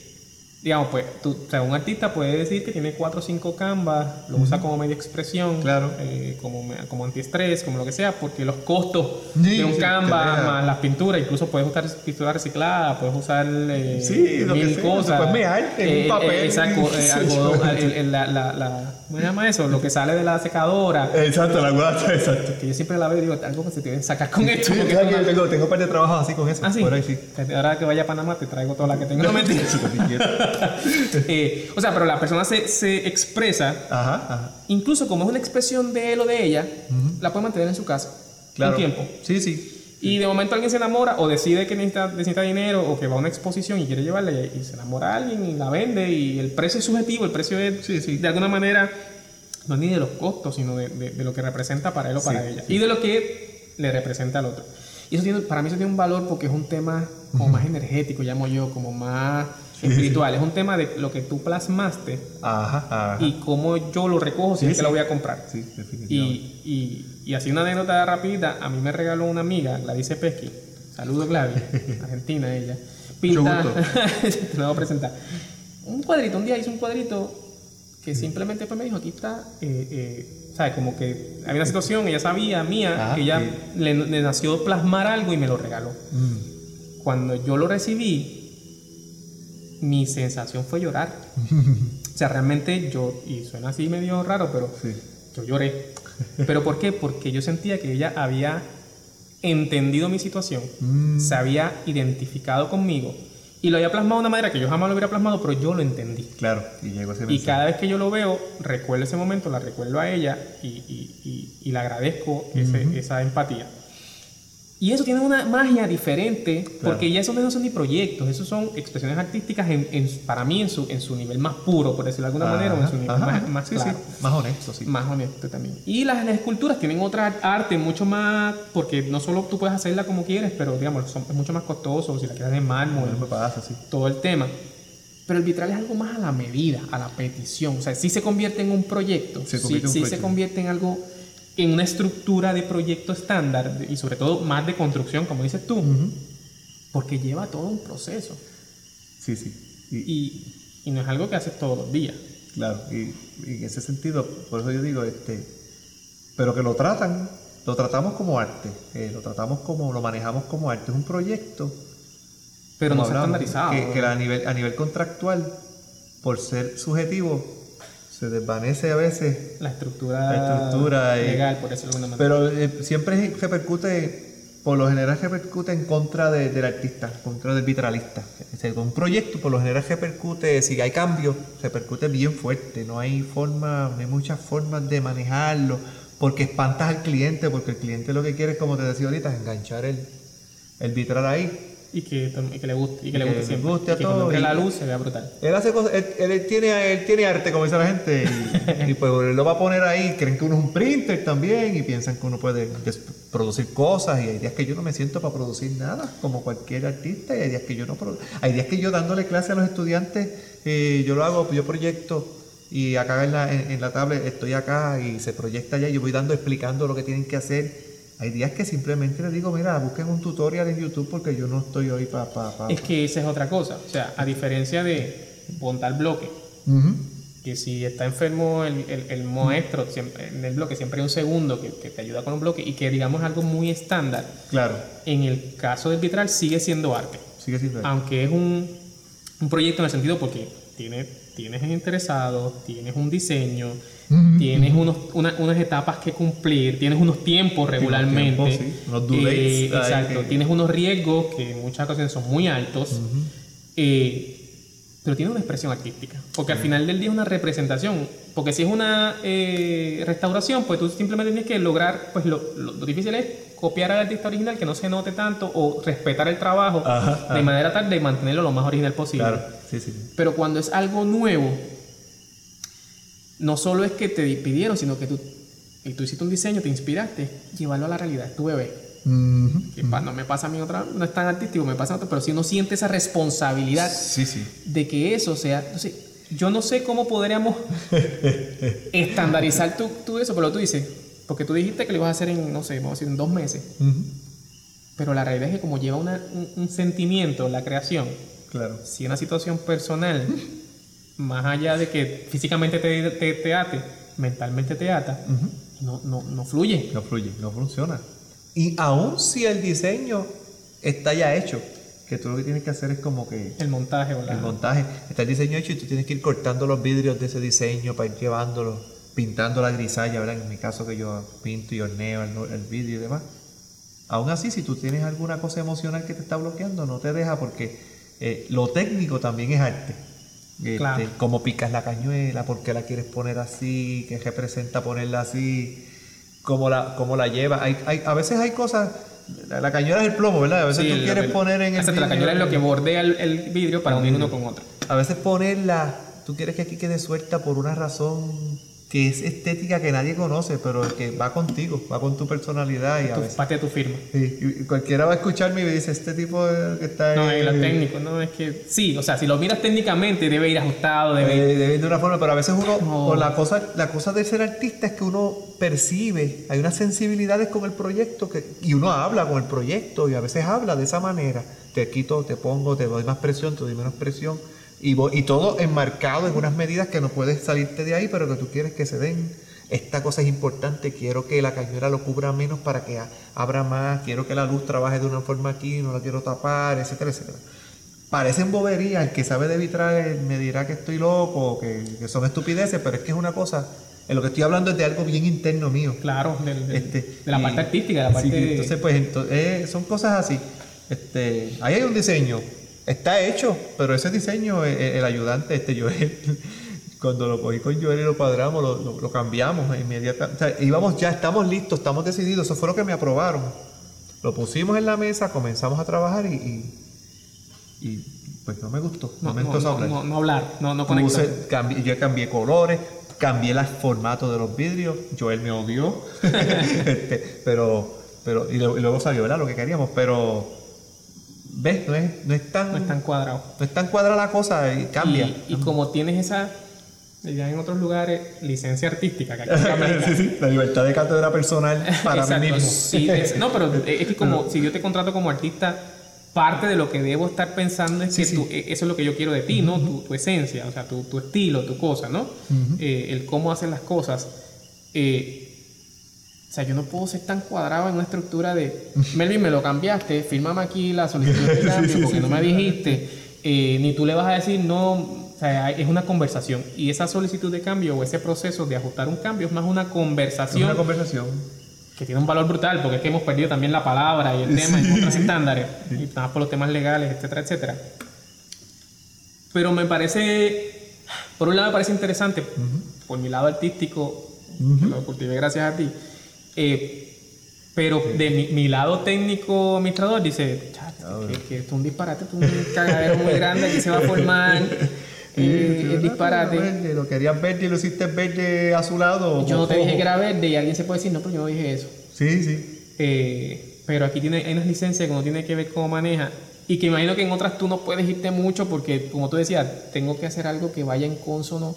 digamos, pues, tú, o sea, un artista puede decir que tiene cuatro o cinco canvas, lo usa como media expresión, Claro. eh, como, me- como antiestrés, como lo que sea, porque los costos Sí, de un sí, canvas más las pinturas, incluso puedes usar pintura reciclada, puedes usar eh, Sí, lo que mil sea, cosas. pues, mi arte, un papel. exacto, eh, algodón, yo- el- el- la, la, la- ¿cómo se llama eso? Lo que sale de la secadora. Exacto, la guata, exacto. Que yo siempre la veo y digo, algo que se te debe sacar con esto. Sí, porque ¿sabes esto que yo tengo, tengo un par de trabajos así con eso. Ah, sí. Por ahí sí. Ahora que vaya a Panamá te traigo toda la que tengo. No mentira. Eh, o sea, pero la persona se, se expresa, Ajá, ajá. incluso como es una expresión de él o de ella, la puede mantener en su casa Claro. un tiempo. Sí, sí. Y de momento alguien se enamora o decide que necesita, necesita dinero o que va a una exposición y quiere llevarla y, y se enamora a alguien y la vende y el precio es subjetivo, el precio es Sí, sí. de alguna manera no ni de los costos, sino de, de- de lo que representa para él o para Sí, ella y de lo que le representa al otro. Y eso tiene, para mí eso tiene un valor porque es un tema como más energético, llamo yo, como más espiritual. Es un tema de lo que tú plasmaste Ajá, ajá. y cómo yo lo recojo si es que lo voy a comprar. Sí, definitivamente. Y, y, y así una anécdota rapidita, a mí me regaló una amiga, Gladys Pesky, saludos Gladys, argentina ella, pinta, te lo voy a presentar, un cuadrito, un día hizo un cuadrito que simplemente pues me dijo, aquí está, eh, eh, ¿sabes? Como que había una situación, ella sabía, mía, Ah, que ella sí. le, le nació plasmar algo y me lo regaló. Mm. Cuando yo lo recibí, mi sensación fue llorar. o sea, realmente yo, y suena así medio raro, pero Sí. yo lloré. ¿Pero por qué? Porque yo sentía que ella había entendido mi situación, Mm. se había identificado conmigo y lo había plasmado de una manera que yo jamás lo hubiera plasmado, pero yo lo entendí. Claro, y llegó ese Y cada vez que yo lo veo, recuerdo ese momento, la recuerdo a ella y, y- y- y le agradezco ese- esa empatía. Y eso tiene una magia diferente, porque ya esos no son ni proyectos, esos son expresiones artísticas en, en- para mí en su, en su nivel más puro, por decirlo de alguna manera, o en su nivel Ajá, más, más claro. sí, más honesto, sí. Más honesto también. Y las, las esculturas tienen otra arte mucho más, porque no solo tú puedes hacerla como quieres, pero digamos, son, es mucho más costoso, si la quieres de mármol, No me pasa, sí. todo el tema. Pero el vitral es algo más a la medida, a la petición. O sea, sí se convierte en un proyecto, Se sí, un se convierte en algo, en una estructura de proyecto estándar y sobre todo más de construcción, como dices tú, porque lleva todo un proceso Sí, sí. Y, y, y no es algo que haces todos los días. Claro, y, y en ese sentido, por eso yo digo, este, pero que lo tratan, lo tratamos como arte, eh, lo tratamos como, lo manejamos como arte, es un proyecto. Pero no hablamos, estandarizado. Que, que a, nivel, a nivel contractual, por ser subjetivo, se desvanece a veces, la estructura, La estructura y- legal, por decirlo de alguna manera. pero eh, siempre repercute, por lo general repercute en contra de- del artista, en contra del vitralista. O sea, un proyecto por lo general repercute, si hay cambio, repercute bien fuerte, no hay forma, no hay muchas formas de manejarlo, porque espantas al cliente, porque el cliente lo que quiere, como te decía ahorita, es enganchar el, el vitral ahí. Y que, y que le guste, y que le Que guste le siempre. guste a y que entre y- la luz se vea brutal. Él hace cosas, él, él tiene, él tiene arte, como dice la gente, y, y pues él lo va a poner ahí. Creen que uno es un printer también y piensan que uno puede producir cosas. Y hay días que yo no me siento para producir nada, como cualquier artista. Y hay días que yo no Hay días que yo dándole clase a los estudiantes, eh, yo lo hago, yo proyecto. Y acá en la, en, en la tablet estoy acá y se proyecta allá. y Yo voy dando, explicando lo que tienen que hacer. Hay días que simplemente les digo, mira, busquen un tutorial en YouTube porque yo no estoy hoy para. Pa, pa- Es que esa es otra cosa. O sea, a diferencia de montar bloque, que si está enfermo el, el, el maestro siempre, en el bloque, siempre hay un segundo que, que te ayuda con un bloque y que digamos algo muy estándar. Claro, En el caso del vitral sigue siendo arte. sigue siendo eso. Aunque es un, un proyecto en el sentido porque tiene, tienes interesados, tienes un diseño, tienes unos, una- unas etapas que cumplir, tienes unos tiempos regularmente. tiempos, sí, unos Eh, ahí exacto, que- tienes unos riesgos que en muchas ocasiones son muy altos. eh, pero tiene una expresión artística. Porque al final del día es una representación. Porque si es una eh, restauración, pues tú simplemente tienes que lograr, pues lo, lo- lo difícil es copiar al artista original, que no se note tanto, o respetar el trabajo Ajá, de manera tal de mantenerlo lo más original posible. Claro, sí, sí. Pero cuando es algo nuevo, no solo es que te pidieron, sino que tú, y tú hiciste un diseño, te inspiraste, llevarlo a la realidad, tu bebé. Que no me pasa a mí otra, no es tan artístico, me pasa a otro, pero si uno siente esa responsabilidad Sí, sí. de que eso sea. Entonces, yo no sé cómo podríamos estandarizar tú, tú eso, pero tú dices, porque tú dijiste que lo ibas a hacer en, no sé, vamos a decir, en dos meses. Pero la realidad es que como lleva una- un, un sentimiento, la creación, Claro. si una situación personal, más allá de que físicamente te, te, te ate, mentalmente te ata, no, no, no fluye. No fluye, no funciona. Y aún si el diseño está ya hecho, que tú lo que tienes que hacer es como que El montaje la... el montaje, está el diseño hecho y tú tienes que ir cortando los vidrios de ese diseño para ir llevándolo, pintando la grisalla, ¿verdad? En mi caso que yo pinto y horneo el, el vidrio y demás. Aún así, si tú tienes alguna cosa emocional que te está bloqueando, no te deja porque eh, lo técnico también es arte. Este, Claro. Cómo picas la cañuela, por qué la quieres poner así, qué representa ponerla así, cómo la, cómo la lleva. Hay, hay- a veces hay cosas, la, la cañuela es el plomo, ¿verdad? A veces Sí, tú quieres que- poner en el Exacto, la vidrio- cañola es lo que bordea el, el vidrio para unir uno con otro. a veces ponerla, tú quieres que aquí quede suelta por una razón que es estética que nadie conoce, pero que va contigo, va con tu personalidad y a veces... parte de tu firma. Sí, y cualquiera va a escucharme y me dice, este tipo eh, que está No, en lo técnico, no, es que sí, o sea, si lo miras técnicamente debe ir ajustado, debe ir... debe ir de una forma, pero a veces uno, No. la cosa, la cosa de ser artista es que uno percibe, hay unas sensibilidades con el proyecto que, y uno habla con el proyecto y a veces habla de esa manera. Te quito, te pongo, te doy más presión, te doy menos presión. Y, todo enmarcado en unas medidas que no puedes salirte de ahí, pero que tú quieres que se den. Esta cosa es importante, quiero que la cañuela lo cubra menos para que abra más, quiero que la luz trabaje de una forma aquí, no la quiero tapar, etcétera, etcétera. Parecen boberías, el que sabe de vitral me dirá que estoy loco, que, que son estupideces, pero es que es una cosa, en lo que estoy hablando es de algo bien interno mío. Claro, del- del- Este, de la y- parte artística, de la parte... sí, entonces, pues, ento- eh, son cosas así. Este, ahí hay un diseño, está hecho, pero ese diseño, eh, eh, el ayudante, este Joel, cuando lo cogí con Joel y lo cuadramos, lo, lo- lo cambiamos inmediatamente. O sea, íbamos ya, estamos listos, estamos decididos, eso fue lo que me aprobaron. Lo pusimos en la mesa, comenzamos a trabajar y, y, y, pues no me gustó, no, no, me no, hablar. no- no hablar, no, no conectar. Puse- cambié- yo cambié colores, cambié el formato de los vidrios. Joel me odió. Este, pero, pero, y luego salió, ¿verdad? Lo que queríamos, pero. ¿Ves? No es, no es tan. no es tan cuadrado. no es tan cuadrada la cosa y cambia. Y, y como tienes esa, ya en otros lugares, licencia artística, que aquí Sí, sí, La libertad de cátedra personal para Exacto, mí mismo. sí, es- no, pero es que como si yo te contrato como artista, parte de lo que debo estar pensando es que tú- eh, eso es lo que yo quiero de ti, ¿no? Tu, tu esencia, o sea, tu, tu estilo, tu cosa, ¿no? Eh, el cómo hacer las cosas. Eh, sea, yo no puedo ser tan cuadrado en una estructura de, Melvin, me lo cambiaste, fírmame aquí la solicitud de cambio porque no me dijiste, eh, ni tú le vas a decir no, o sea, es una conversación. Y esa solicitud de cambio o ese proceso de ajustar un cambio es más una Es conversación una conversación. que tiene un valor brutal, porque es que hemos perdido también la palabra y el tema en otros estándares, y nada más por los temas legales, etcétera, etcétera. Pero me parece, por un lado me parece interesante, por mi lado artístico, lo cultivé gracias a ti, eh, pero de mi, mi lado técnico administrador dice, "Chacho, que, que esto es un disparate, es un cagadero muy grande que se va a formar. eh, el disparate. Verde, lo querías verde y lo hiciste verde azulado. Yo no te dije que era verde y alguien se puede decir, no, pero yo no dije eso. Sí, sí. Eh, pero aquí tiene, hay unas licencias que uno tiene que ver cómo maneja. Y que imagino que en otras tú no puedes irte mucho porque, como tú decías, tengo que hacer algo que vaya en consono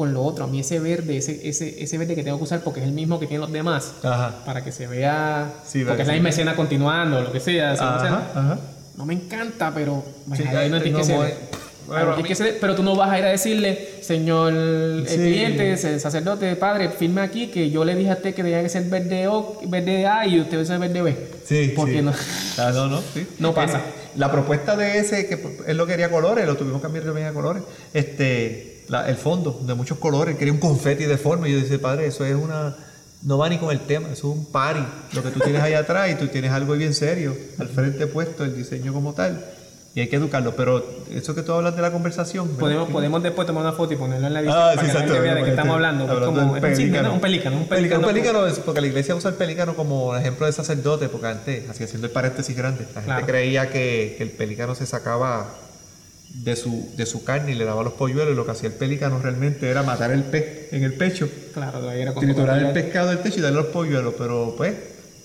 con lo otro. A mí ese verde, ese, ese, ese verde que tengo que usar porque es el mismo que tienen los demás, Ajá. para que se vea, Sí, porque es la sí. misma escena continuando, lo que sea. así, o sea, Ajá, no me encanta, pero Sí, ahí no tienes que no ser. voy- Ahí Bueno, a tienes mí- que ser- pero tú no vas a ir a decirle, señor el Sí. cliente, el sacerdote, padre, firme aquí que yo le dije a usted que debía que ser verde, o, verde A y usted usa verde B. Sí, Porque sí. no. Ah, no, no, sí. No pasa. Eh, La propuesta de ese, que él lo quería colores, lo tuvimos que cambiar también a colores, este, la- el fondo de muchos colores, quería un confeti de forma, y yo decía, padre, eso es una, no va ni con el tema, eso es un party, lo que tú tienes ahí atrás y tú tienes algo bien serio, al frente puesto, el diseño como tal, y hay que educarlo, pero eso que tú hablas de la conversación, ¿verdad? Podemos, podemos después tomar una foto y ponerla en la edición Ah, para sí, que la gente vea de qué Este, estamos hablando. Es hablando como un pelícano. ¿no? Un pelícano. Un pelícano. un pelícano es porque la iglesia usa el pelícano como ejemplo de sacerdote, porque antes, así haciendo el paréntesis grande, la gente Claro. creía que, que el pelícano se sacaba de su, de su carne y le daba los polluelos, y lo que hacía el pelícano realmente era matar el pez en el pecho, Claro, todavía era con triturar el pescado del pecho y darle los polluelos, pero pues,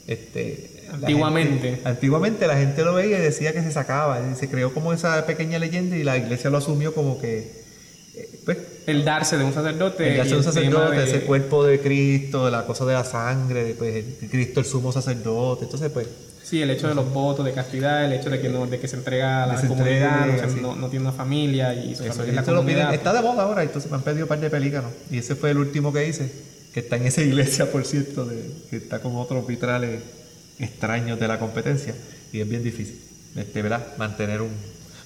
este... la Antiguamente. gente- antiguamente la gente lo veía y decía que se sacaba, y se creó como esa pequeña leyenda y la iglesia lo asumió como que, eh, pues, El darse de un sacerdote. el y hacer un sacerdote, de- ese cuerpo de Cristo, la cosa de la sangre, de, pues, el Cristo el sumo sacerdote, entonces pues Sí, el hecho de los votos de castidad, el hecho de que no, de que se entrega a la se comunidad, entregue, no, no, no tiene una familia y su eso, familia es la lo piden- comunidad. está de moda ahora, entonces me han pedido un par de pelícanos y ese fue el último que hice, que está en esa iglesia por cierto, de, que está con otros vitrales extraños de la competencia y es bien difícil, este, ¿verdad? Mantener un...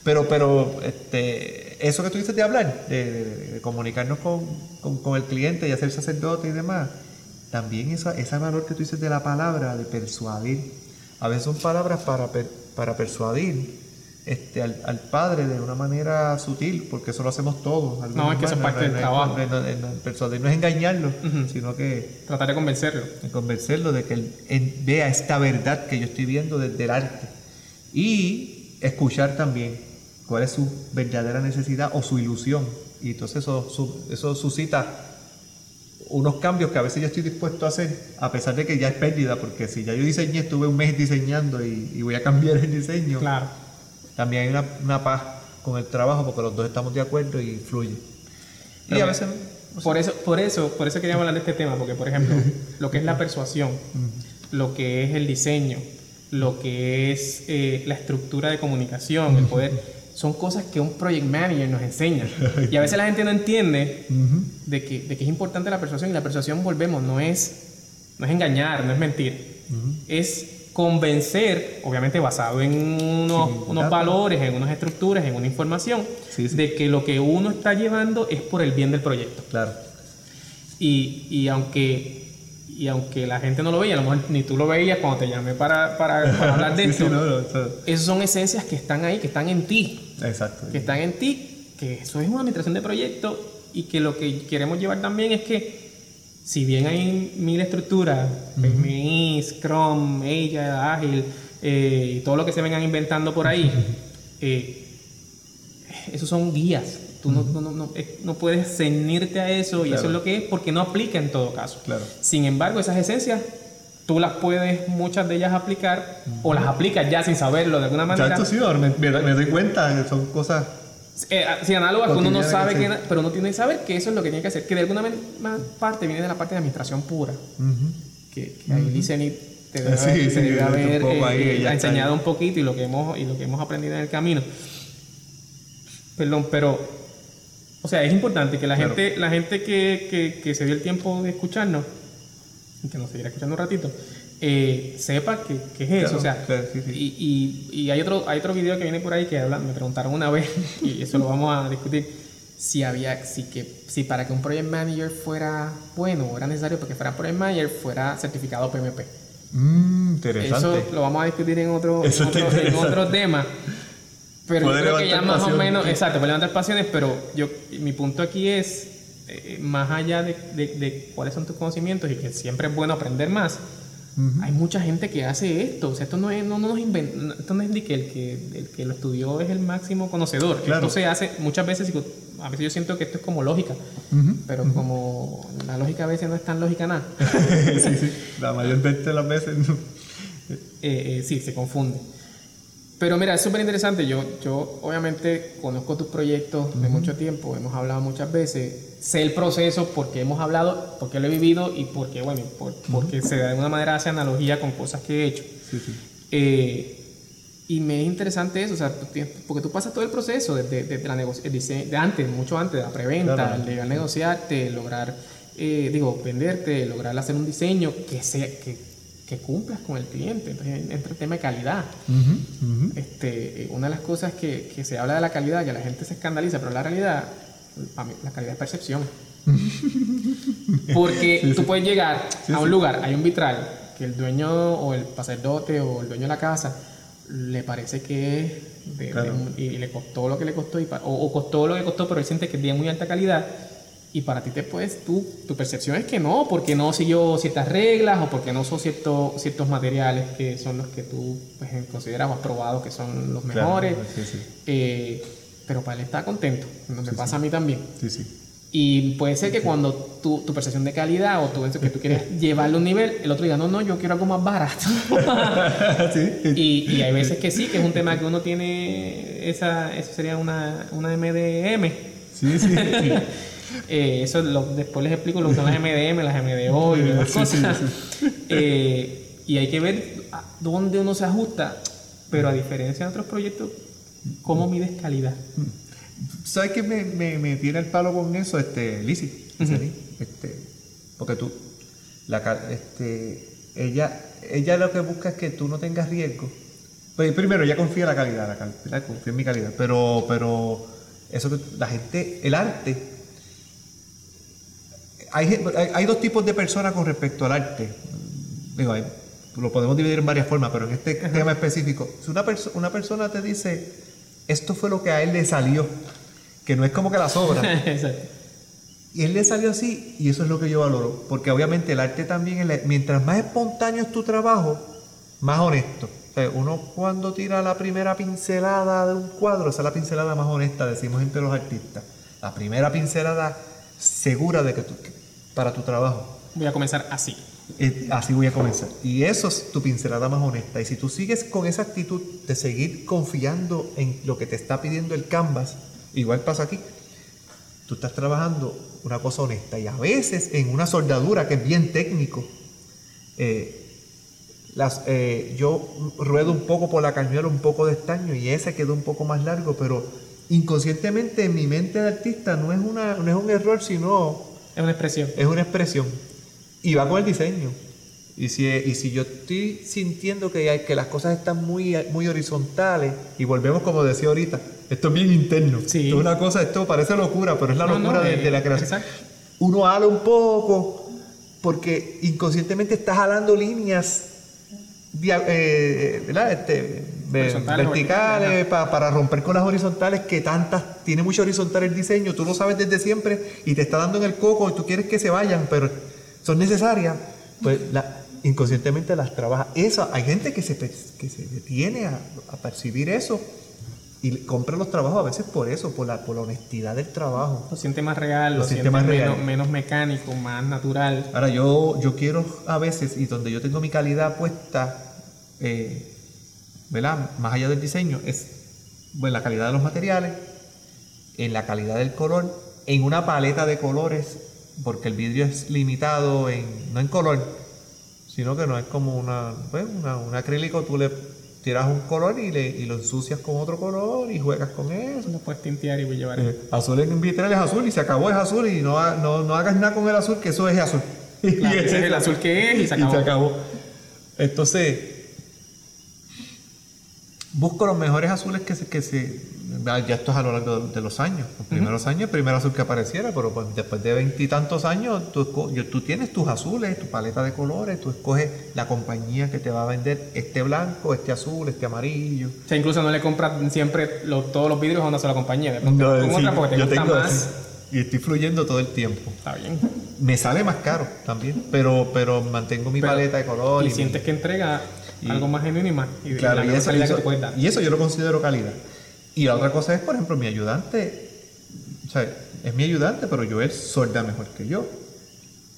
Pero, pero, este, eso que tú dices de hablar, de, de- de comunicarnos con, con- con el cliente y hacer sacerdote y demás, también esa, ese valor que tú dices de la palabra, de persuadir, a veces son palabras para, per- para persuadir este, al, al padre de una manera sutil, porque eso lo hacemos todos. No, es que eso es parte del trabajo. no- persuadir no es engañarlo, sino que Tratar de convencerlo. de convencerlo de que él vea esta verdad que yo estoy viendo desde el arte. Y escuchar también cuál es su verdadera necesidad o su ilusión. Y entonces eso, su- eso suscita unos cambios que a veces yo estoy dispuesto a hacer, a pesar de que ya es pérdida, porque si ya yo diseñé, estuve un mes diseñando y, y voy a cambiar el diseño, Claro. también hay una, una paz con el trabajo porque los dos estamos de acuerdo y fluye. y Pero a mira, veces... Por eso, por eso, por eso queríamos hablar de este tema, porque por ejemplo, lo que es la persuasión, lo que es el diseño, lo que es eh, la estructura de comunicación, el poder, son cosas que un project manager nos enseña. Y a veces la gente no entiende de que, de que es importante la persuasión y la persuasión, volvemos, no es, no es engañar, no es mentir, es convencer, obviamente basado en unos, Sí, unos datos. valores, en unas estructuras, en una información, Sí, sí. de que lo que uno está llevando es por el bien del proyecto. Claro. Y, y aunque y aunque la gente no lo veía, a lo mejor ni tú lo veías cuando te llamé para, para, para hablar de esto, no, esas son esencias que están ahí, que están en ti, Exacto. que están en ti, que eso es una administración de proyecto y que lo que queremos llevar también es que si bien hay mil estructuras, PMI, Scrum, Agile, eh, y todo lo que se vengan inventando por ahí, eh, esos son guías. Tú no, no, no, no, eh, no puedes ceñirte a eso y Claro. eso es lo que es porque no aplica en todo caso. Claro. Sin embargo, esas esencias tú las puedes, muchas de ellas aplicar o las aplicas ya sin saberlo de alguna manera. Exacto, sí, ahora me, me- me doy cuenta son cosas. Eh, sí, análogas que uno no sabe que que, sí. pero uno tiene que saber que eso es lo que tiene que hacer, que de alguna parte viene de la parte de administración pura, que, que ahí Liceni te debe, Sí, haber- sí, debe haber eh, ahí, eh, enseñado un poquito y lo que hemos y lo que hemos aprendido en el camino. Perdón, pero o sea, es importante que la Claro. gente, la gente que, que, se dio el tiempo de escucharnos, que nos seguirá escuchando un ratito, eh, sepa que, que es eso. Claro, O sea, claro, sí, sí. y, y, y hay otro hay otro video que viene por ahí que habla, me preguntaron una vez, y eso lo vamos a discutir, si había, si que, si para que un project manager fuera bueno, era necesario porque fuera project manager, fuera certificado PMP. Mmm, interesante. Eso lo vamos a discutir en otro, Eso en otro, en otro tema. Pero yo creo que ya más o menos, exacto, puede levantar pasiones, pero yo, mi punto aquí es, eh, más allá de, de- de cuáles son tus conocimientos y que siempre es bueno aprender más, Hay mucha gente que hace esto. O sea, esto no es, no, no nos inventa, esto no es de que el, que el que lo estudió es el máximo conocedor. Claro. Esto se hace muchas veces, a veces yo siento que esto es como lógica, pero como la lógica a veces no es tan lógica nada, sí, sí. La mayor parte de las veces no. eh, eh, sí, se confunde. Pero mira, es súper interesante. Yo, yo obviamente conozco tus proyectos de mucho tiempo, hemos hablado muchas veces, sé el proceso porque hemos hablado, porque lo he vivido y porque, bueno, por- porque se de alguna manera hace analogía con cosas que he hecho. Sí, sí. Eh, y me es interesante eso, o sea, porque tú pasas todo el proceso desde, desde la dise- de antes, mucho antes, de la preventa, Claro. el llegar a negociarte, lograr, eh, digo, venderte, lograr hacer un diseño que, sea, que, que cumplas con el cliente. Entonces entra el tema de calidad. Este, una de las cosas que, que se habla de la calidad, que la gente se escandaliza, pero la realidad, para mí, la calidad es percepción. Porque tú puedes llegar a un lugar, hay un vitral, que el dueño o el sacerdote o el dueño de la casa le parece que es de- de Claro. y le costó lo que le costó y o, o costó lo que costó, pero él siente que tiene muy alta calidad. Y para ti te puedes, tú, tu percepción es que no, porque no siguió ciertas reglas o porque no son ciertos ciertos materiales que son los que tú pues, consideras o has probado que son los Claro, mejores. Sí, sí. Eh, pero para él está contento, como me pasa a mí también. Sí, sí. Y puede ser que cuando tu, tu percepción de calidad o tu, eso que tú quieres llevarlo a un nivel, el otro diga, no, no, yo quiero algo más barato. y, y hay veces que sí, que es un tema que uno tiene, esa, eso sería una, una MDM. Sí, sí. Eh, eso lo- después les explico lo que son las MDM, las MDO y demás Sí, cosas. sí, Eh, y hay que ver dónde uno se ajusta, pero a diferencia de otros proyectos, ¿cómo mides calidad? ¿Sabes qué me, me, me tiene el palo con eso, este? Lizzy, Este, porque tú, la, este, ella, ella lo que busca es que tú no tengas riesgo. Pues primero, ella confía en la calidad, la confía en mi calidad, pero, pero eso que la gente, el arte, hay, dos tipos de personas con respecto al arte. Digo, hay- lo podemos dividir en varias formas, pero en este tema específico, si una, perso- una persona te dice, esto fue lo que a él le salió, que no es como que la sobra, y él le salió así, y eso es lo que yo valoro, porque obviamente el arte también, es- mientras más espontáneo es tu trabajo, más honesto. O sea, uno cuando tira la primera pincelada de un cuadro, esa es la pincelada más honesta, decimos entre los artistas. La primera pincelada segura de que, tú- para tu trabajo. Voy a comenzar así. Eh, así voy a comenzar. Y eso es tu pincelada más honesta. Y si tú sigues con esa actitud de seguir confiando en lo que te está pidiendo el canvas, igual pasa aquí. Tú estás trabajando una cosa honesta. Y a veces en una soldadura que es bien técnico, eh, las, eh, yo ruedo un poco por la cañuela, un poco de estaño, y ese quedó un poco más largo, pero inconscientemente en mi mente de artista no es, una, no es un error, sino Es una expresión. es una expresión y va con el diseño. Y si, y si yo estoy sintiendo que, hay, que las cosas están muy, muy horizontales, y volvemos como decía ahorita, esto es bien interno. Sí. Esto es una cosa, esto parece locura, pero es la No, locura no, de, eh, de la creación. exacto. Uno ala un poco, porque inconscientemente estás jalando líneas eh, ¿verdad? Este, Horizontales verticales verticales, pa- para romper con las horizontales que tantas tiene mucho horizontal el diseño tú lo sabes desde siempre y te está dando en el coco y tú quieres que se vayan pero son necesarias pues la- inconscientemente las trabaja eso hay gente que se que se detiene a, a percibir eso y compra los trabajos a veces por eso por la por la honestidad del trabajo Lo siente más real, Lo lo, siente siente más menos, real. menos mecánico, más natural. Ahora, yo, yo quiero a veces, y donde yo tengo mi calidad puesta, eh, ¿verdad? Más allá del diseño, es bueno, la calidad de los materiales, en la calidad del color, en una paleta de colores, porque el vidrio es limitado en, no en color, sino que no es como una, pues, una- un acrílico, tú le tiras un color y, le, y lo ensucias con otro color y juegas con eso. Lo puedes tintear y voy a llevar. Eh, azul en vitral es azul y se acabó es azul y no, ha- no, no hagas nada con el azul que eso es azul. Claro, Y ese es el azul que es y se acabó. Entonces, busco los mejores azules que se, que se ya esto es a lo largo de, los años. Los primeros años, el primer azul que apareciera, pero pues después de veintitantos años, tú, tú tienes tus azules, tu paleta de colores, tú escoges la compañía que te va a vender este blanco, este azul, este amarillo. O sea, incluso no le compras siempre todos los vidrios a una sola compañía. Con sí, otra porque te yo gusta tengo más. y estoy fluyendo todo el tiempo. Está bien. Me sale más caro también, pero, pero mantengo mi Pero- paleta de color. Y sientes que entrega y- algo más genuino y más. Y, Claro, la y mejor eso, calidad y eso- que tú puedes dar. y eso yo lo considero calidad. Y la otra cosa es, por ejemplo, mi ayudante, o sea, es mi ayudante, pero Joel solda mejor que yo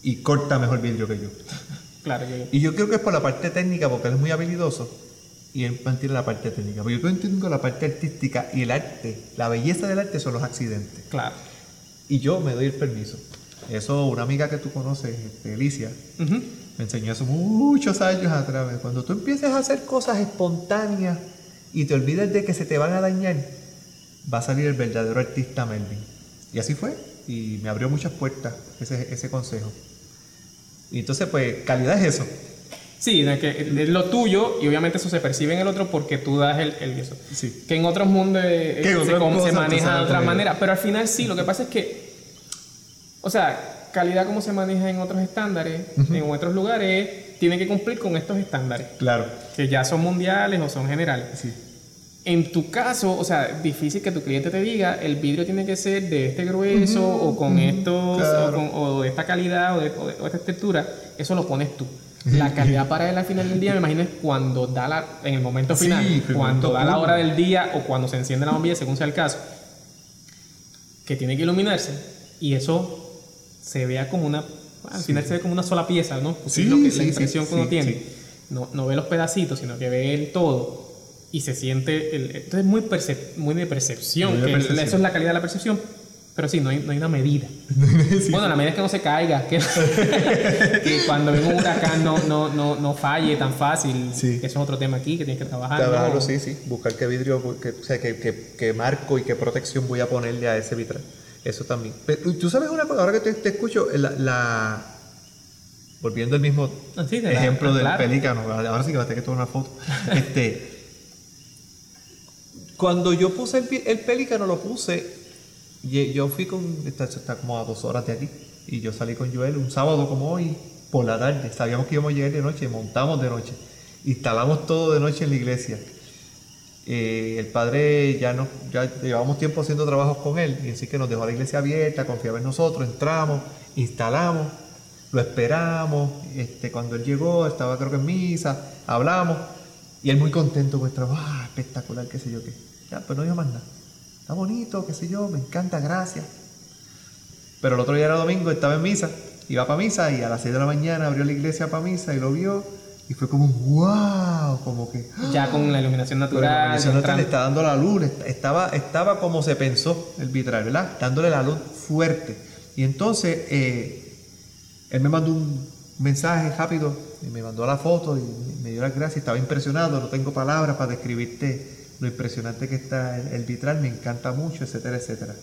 y corta mejor vidrio que yo. Claro, yo, Y yo creo que es por la parte técnica, porque él es muy habilidoso y él mantiene la parte técnica. Pero yo entiendo la parte artística y el arte, la belleza del arte son los accidentes. claro. Y yo me doy el permiso. Eso, una amiga que tú conoces, este, Alicia, Ujú. Me enseñó eso muchos años atrás. Cuando tú empieces a hacer cosas espontáneas y te olvides de que se te van a dañar, va a salir el verdadero artista Melvin. Y así fue. Y me abrió muchas puertas ese, ese consejo. Y entonces, pues, calidad es eso. Sí, de que es lo tuyo y obviamente eso se percibe en el otro porque tú das el, el eso. Sí. Que en otros mundos eh, se, se maneja de otra manera, pero al final sí, lo que pasa es que, o sea, calidad como se maneja en otros estándares, en otros lugares, tiene que cumplir con estos estándares, Claro. que ya son mundiales o son generales. Sí. En tu caso, o sea, difícil que tu cliente te diga, el vidrio tiene que ser de este grueso o con estos, claro. o, con- o de esta calidad o de, o de- esta textura, eso lo pones tú. La calidad para él al final del día, me imagino, es cuando da la, en el momento final, cuando momento da la hora del día o cuando se enciende la bombilla, según sea el caso, que tiene que iluminarse y eso se vea como una, al final se ve como una sola pieza, ¿no? Porque Sí, es lo que, sí, la sí, impresión que uno sí, tiene. sí. No, no ve los pedacitos, sino que ve el todo y se siente. El, entonces es muy, percep- muy de percepción. Muy de que percepción. Eso es la calidad de la percepción. Pero sí, no hay, no hay una medida. Bueno, la medida es que no se caiga, que, que cuando venga un huracán no, no, no, no falle tan fácil. Sí. Eso es otro tema aquí que tienes que trabajar. Trabajarlo, ¿no? sí, sí. Buscar qué vidrio, que, o sea, qué, qué- qué marco y qué protección voy a ponerle a ese vitral. Eso también. Pero, tú sabes una cosa, ahora que te, te escucho, la, la- volviendo al mismo Ah, sí, de la- ejemplo ah, del claro. pelícano, ahora sí que va a tener que tomar una foto. este, cuando yo puse el, el pelícano, lo puse, y yo fui con, está, está como a dos horas de aquí, y yo salí con Joel un sábado como hoy, por la tarde, sabíamos que íbamos a llegar de noche, montamos de noche, instalamos todo de noche en la iglesia. Eh, el padre ya no, ya llevamos tiempo haciendo trabajos con él, y así que nos dejó la iglesia abierta, confiaba en nosotros, entramos, instalamos, lo esperamos, este, cuando él llegó, estaba creo que en misa, hablamos, y él muy contento con el trabajo, ah, espectacular, qué sé yo qué. Ya, pues no dijo más nada. Está bonito, qué sé yo, me encanta, gracias. Pero el otro día era domingo, estaba en misa, iba para misa y a las 6 de la mañana abrió la iglesia para misa y lo vio y fue como un wow, como que Ya con la iluminación pero la natural. iluminación natural le está dando la luz, est- estaba, estaba como se pensó el vitral, ¿verdad? Dándole la luz fuerte. Y entonces eh, él me mandó un mensaje rápido y me mandó la foto y me dio las gracias. Estaba impresionado, no tengo palabras para describirte lo impresionante que está el, el vitral, me encanta mucho, etcétera, etcétera.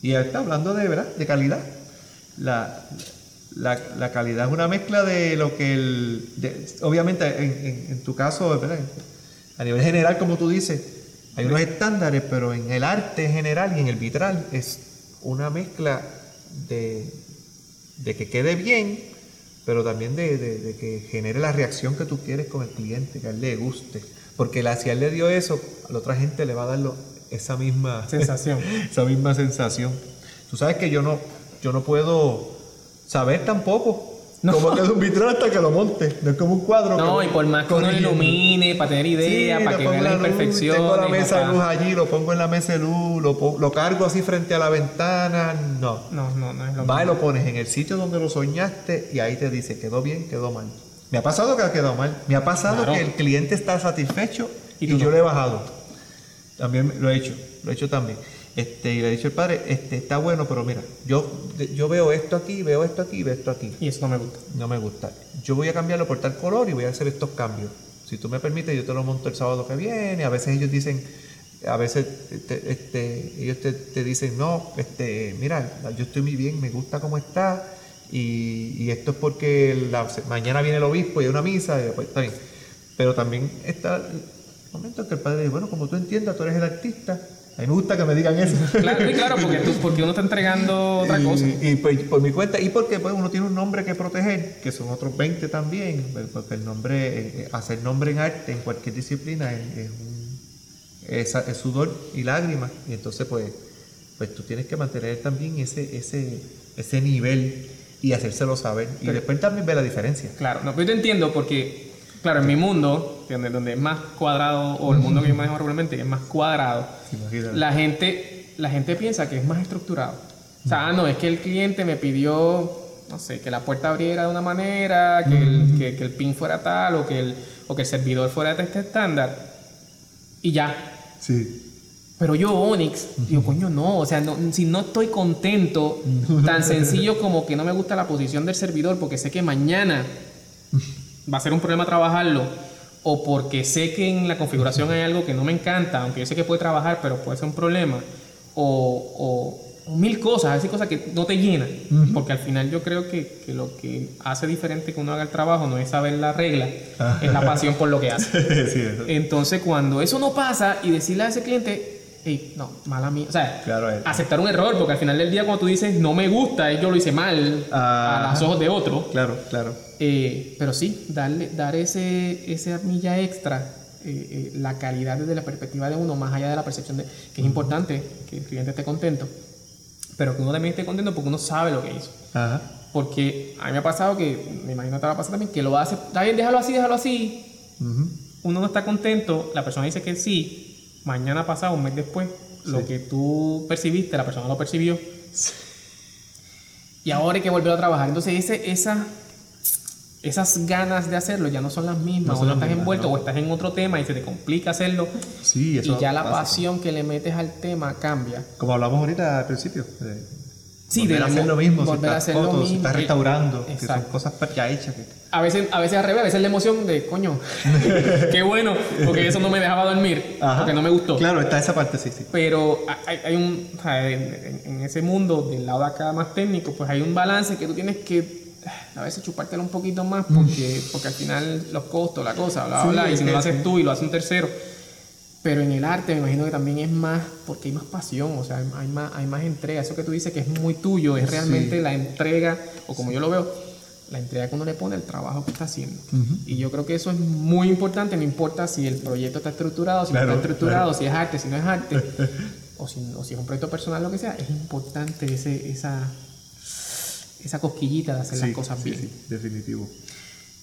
Y él está hablando de, ¿verdad? De calidad. La, la, la calidad es una mezcla de lo que el... de- obviamente, en, en- en tu caso, ¿verdad? a nivel general, como tú dices, hay unos estándares, pero en el arte en general y en el vitral es una mezcla de, de que quede bien, pero también de, de- de que genere la reacción que tú quieres con el cliente, que a él le guste. Porque la, si a él le dio eso, a la otra gente le va a dar lo- esa misma Sensación. esa misma sensación. Tú sabes que yo no, yo no puedo saber tampoco No. cómo queda un vitral hasta que lo monte. No es como un cuadro. No, que y por más que uno ilumine, para tener idea, Sí, para que las la luz, imperfecciones. Tengo la mesa de luz allí, lo pongo en la mesa de luz, lo, lo cargo así frente a la ventana. No. No, no, no es lo Va y lo pones en el sitio donde lo soñaste y ahí te dice quedó bien, quedó mal. Me ha pasado que ha quedado mal. Me ha pasado Claro. que el cliente está satisfecho Y yo no. le he bajado. También lo he hecho, lo he hecho también. Este, y le he dicho al padre, este, está bueno, pero mira, yo, yo veo esto aquí, veo esto aquí, veo esto aquí. Y eso no me gusta. No me gusta. Yo voy a cambiarlo por tal color y voy a hacer estos cambios. Si tú me permites, yo te lo monto el sábado que viene. A veces ellos dicen, a veces este, este, ellos te, te dicen, no, este, mira, yo estoy muy bien, me gusta cómo está. Y, y esto es porque la- mañana viene el obispo y hay una misa, y pues, está bien. Pero también está el momento en que el padre dice, bueno, como tú entiendas, tú eres el artista. A mí me gusta que me digan eso. Claro, sí, claro, porque, tú, porque uno está entregando otra cosa. Y, pues, por mi cuenta, y porque pues, uno tiene un nombre que proteger, que son otros 20 también, pues, porque el nombre, eh, eh, hacer nombre en arte, en cualquier disciplina, es, es un- es- es sudor y lágrimas, y entonces pues, pues tú tienes que mantener también ese, ese, ese nivel y hacérselo saber. Y después también ve la diferencia. Claro, no, pero yo te entiendo porque, claro, en mi mundo, donde, donde es más cuadrado, o el mundo que yo manejo regularmente, es más cuadrado, Imagínate. la gente, la gente piensa que es más estructurado. O sea, ah, no, es que el cliente me pidió, no sé, que la puerta abriera de una manera, que, el, que, que el pin fuera tal, o que el, o que el servidor fuera de este estándar, y ya. Sí. Pero yo, Onyx, digo, coño, no, o sea, no, si no estoy contento, tan sencillo como que no me gusta la posición del servidor porque sé que mañana va a ser un problema trabajarlo, o porque sé que en la configuración hay algo que no me encanta, aunque yo sé que puede trabajar, pero puede ser un problema, o, mil cosas, así cosas que no te llenan, porque al final yo creo que, que lo que hace diferente que uno haga el trabajo no es saber la regla, es la pasión por lo que hace. sí. Entonces, cuando eso no pasa y decirle a ese cliente, hey, no, mala mía, o sea, Claro, aceptar un error, porque al final del día, cuando tú dices no me gusta, yo lo hice mal Ah. a los ojos de otro, Claro, claro. eh, pero sí, darle, dar ese, esa milla extra, eh, eh, la calidad desde la perspectiva de uno, más allá de la percepción de que es importante que el cliente esté contento, pero que uno también esté contento porque uno sabe lo que hizo. Ajá. Porque a mí me ha pasado que, me imagino que te va a pasar también, que lo hace, está bien, déjalo así, déjalo así, uno no está contento, la persona dice que sí, mañana pasado, un mes después, lo que tú percibiste, la persona lo percibió. Y ahora hay que volver a trabajar. Entonces, ese, esa, esas ganas de hacerlo ya no son las mismas. No son o no estás mismas, envuelto no. o estás en otro tema y se te complica hacerlo. Sí, eso y ya la pasión que le metes al tema cambia. Como hablamos ahorita al principio. de Sí, volver de a hacer lo mismo, si volver a estás hacer lo fotos, si estás restaurando, que son Exacto. cosas ya hechas. que- A veces, a veces al revés, a veces la emoción de, coño, qué bueno, porque eso no me dejaba dormir, Ajá. porque no me gustó. Claro, está esa parte, sí, sí. Pero hay, hay un, en, ese mundo del lado de acá más técnico, pues hay un balance que tú tienes que a veces chupártelo un poquito más porque, porque al final los costos, la cosa, bla, bla, Sí, bla, y si no lo haces tú y lo hace un tercero. Pero en el arte me imagino que también es más, porque hay más pasión, o sea, hay, más, hay más entrega. Eso que tú dices que es muy tuyo, es realmente la entrega, o como yo lo veo, la entrega que uno le pone al trabajo que está haciendo. Y yo creo que eso es muy importante, no importa si el proyecto está estructurado, si Claro, no está estructurado, si es arte, si no es arte, o, si, o si es un proyecto personal, lo que sea, es importante ese, esa, esa cosquillita de hacer las Sí, cosas sí, bien. sí, definitivo.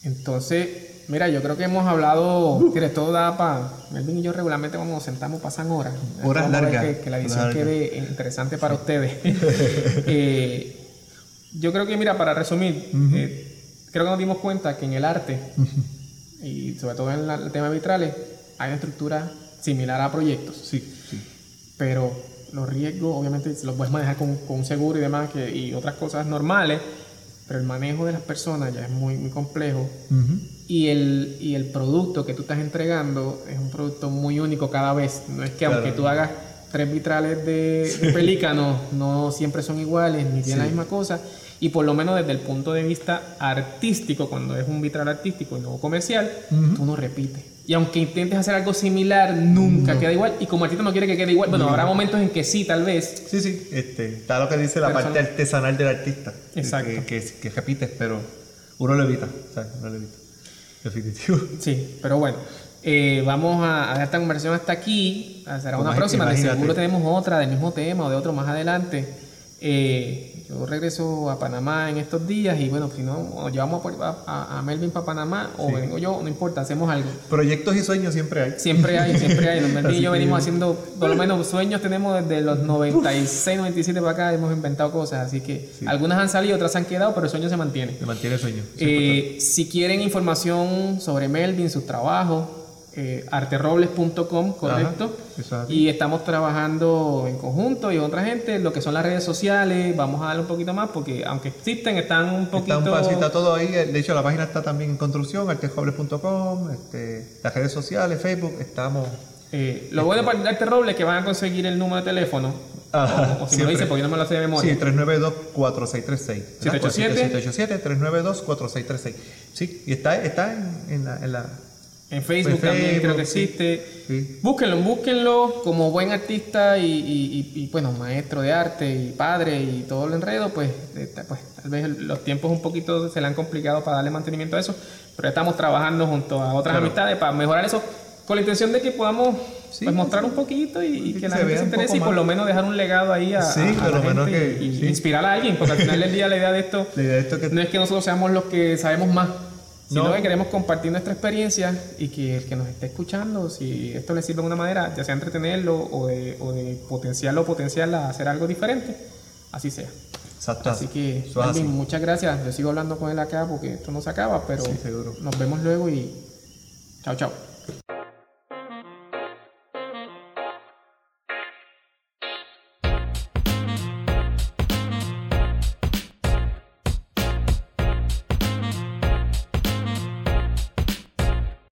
Entonces, mira, yo creo que hemos hablado, mire, todo da para, Melvin y yo regularmente cuando nos sentamos pasan horas. Horas largas, Que, que la edición quede interesante para ustedes. Eh, yo creo que, mira, para resumir, eh, creo que nos dimos cuenta que en el arte, y sobre todo en la- el tema de vitrales, hay una estructura similar a proyectos Sí, sí. pero los riesgos obviamente los puedes manejar con, con un seguro y demás que, y otras cosas normales, pero el manejo de las personas ya es muy, muy complejo Ujú. Y el, y el producto que tú estás entregando es un producto muy único cada vez. No es que Claro. aunque tú hagas tres vitrales de, de pelícano, no siempre son iguales ni tienen la misma cosa. Y por lo menos desde el punto de vista artístico, cuando es un vitral artístico y no comercial, tú no repites. Y aunque intentes hacer algo similar, nunca queda igual. Y como artista no quiere que quede igual, bueno, habrá momentos en que sí, tal vez. Sí, sí, este, está lo que dice la parte artesanal del artista. Exacto. Que, que, que repites, pero uno lo evita. O sea, uno lo evita. Definitivo. Sí, pero bueno. eh, vamos a, dejar esta conversación hasta aquí. Será una próxima. De seguro tenemos otra del mismo tema o de otro más adelante. Eh, yo regreso a Panamá en estos días y bueno, si no, llevamos a, a- a Melvin para Panamá o vengo yo, no importa, hacemos algo. Proyectos y sueños siempre hay. Siempre hay, siempre hay. Melvin y yo venimos haciendo, por lo menos sueños tenemos desde los 96, 97 para acá, hemos inventado cosas. Así que algunas han salido, otras han quedado, pero el sueño se mantiene. Se mantiene el sueño. Eh, si quieren información sobre Melvin, su trabajo, eh, correcto. Ajá, y estamos trabajando en conjunto y otra gente, lo que son las redes sociales, vamos a darle un poquito más porque aunque existen, están un poquito... Está un pasito todo ahí. De hecho, la página está también en construcción, artejobles.com, este, las redes sociales, Facebook, estamos. Eh, lo bueno para Arte Robles es que van a conseguir el número de teléfono. Ajá, o, o si me lo siempre. dice, porque yo no me lo sé de memoria. Sí, 392-4636. 787. 787-392-4636. Sí, y está, está en, en la, en la- En Facebook En también Facebook, creo que existe. Sí. Búsquenlo, búsquenlo como buen artista y, y- y- y, bueno, maestro de arte y padre y todo el enredo, pues, pues tal vez los tiempos un poquito se le han complicado para darle mantenimiento a eso, pero estamos trabajando junto a otras Claro. amistades para mejorar eso con la intención de que podamos pues mostrar un poquito y, que, la se gente se interese y por lo menos dejar un legado ahí a, Sí, a- a por la gente que- y inspirar a alguien, porque al final del día la idea de esto La idea de esto que no es que nosotros seamos los que sabemos más, sino No. que queremos compartir nuestra experiencia y que el que nos esté escuchando, si esto le sirve de una manera, ya sea entretenerlo o de, o de potenciarlo o potenciarla a hacer algo diferente, así sea. Exacto. Así que. Melvin, muchas gracias. Yo sigo hablando con él acá porque esto no se acaba, pero Sí, nos vemos luego y chao, chao.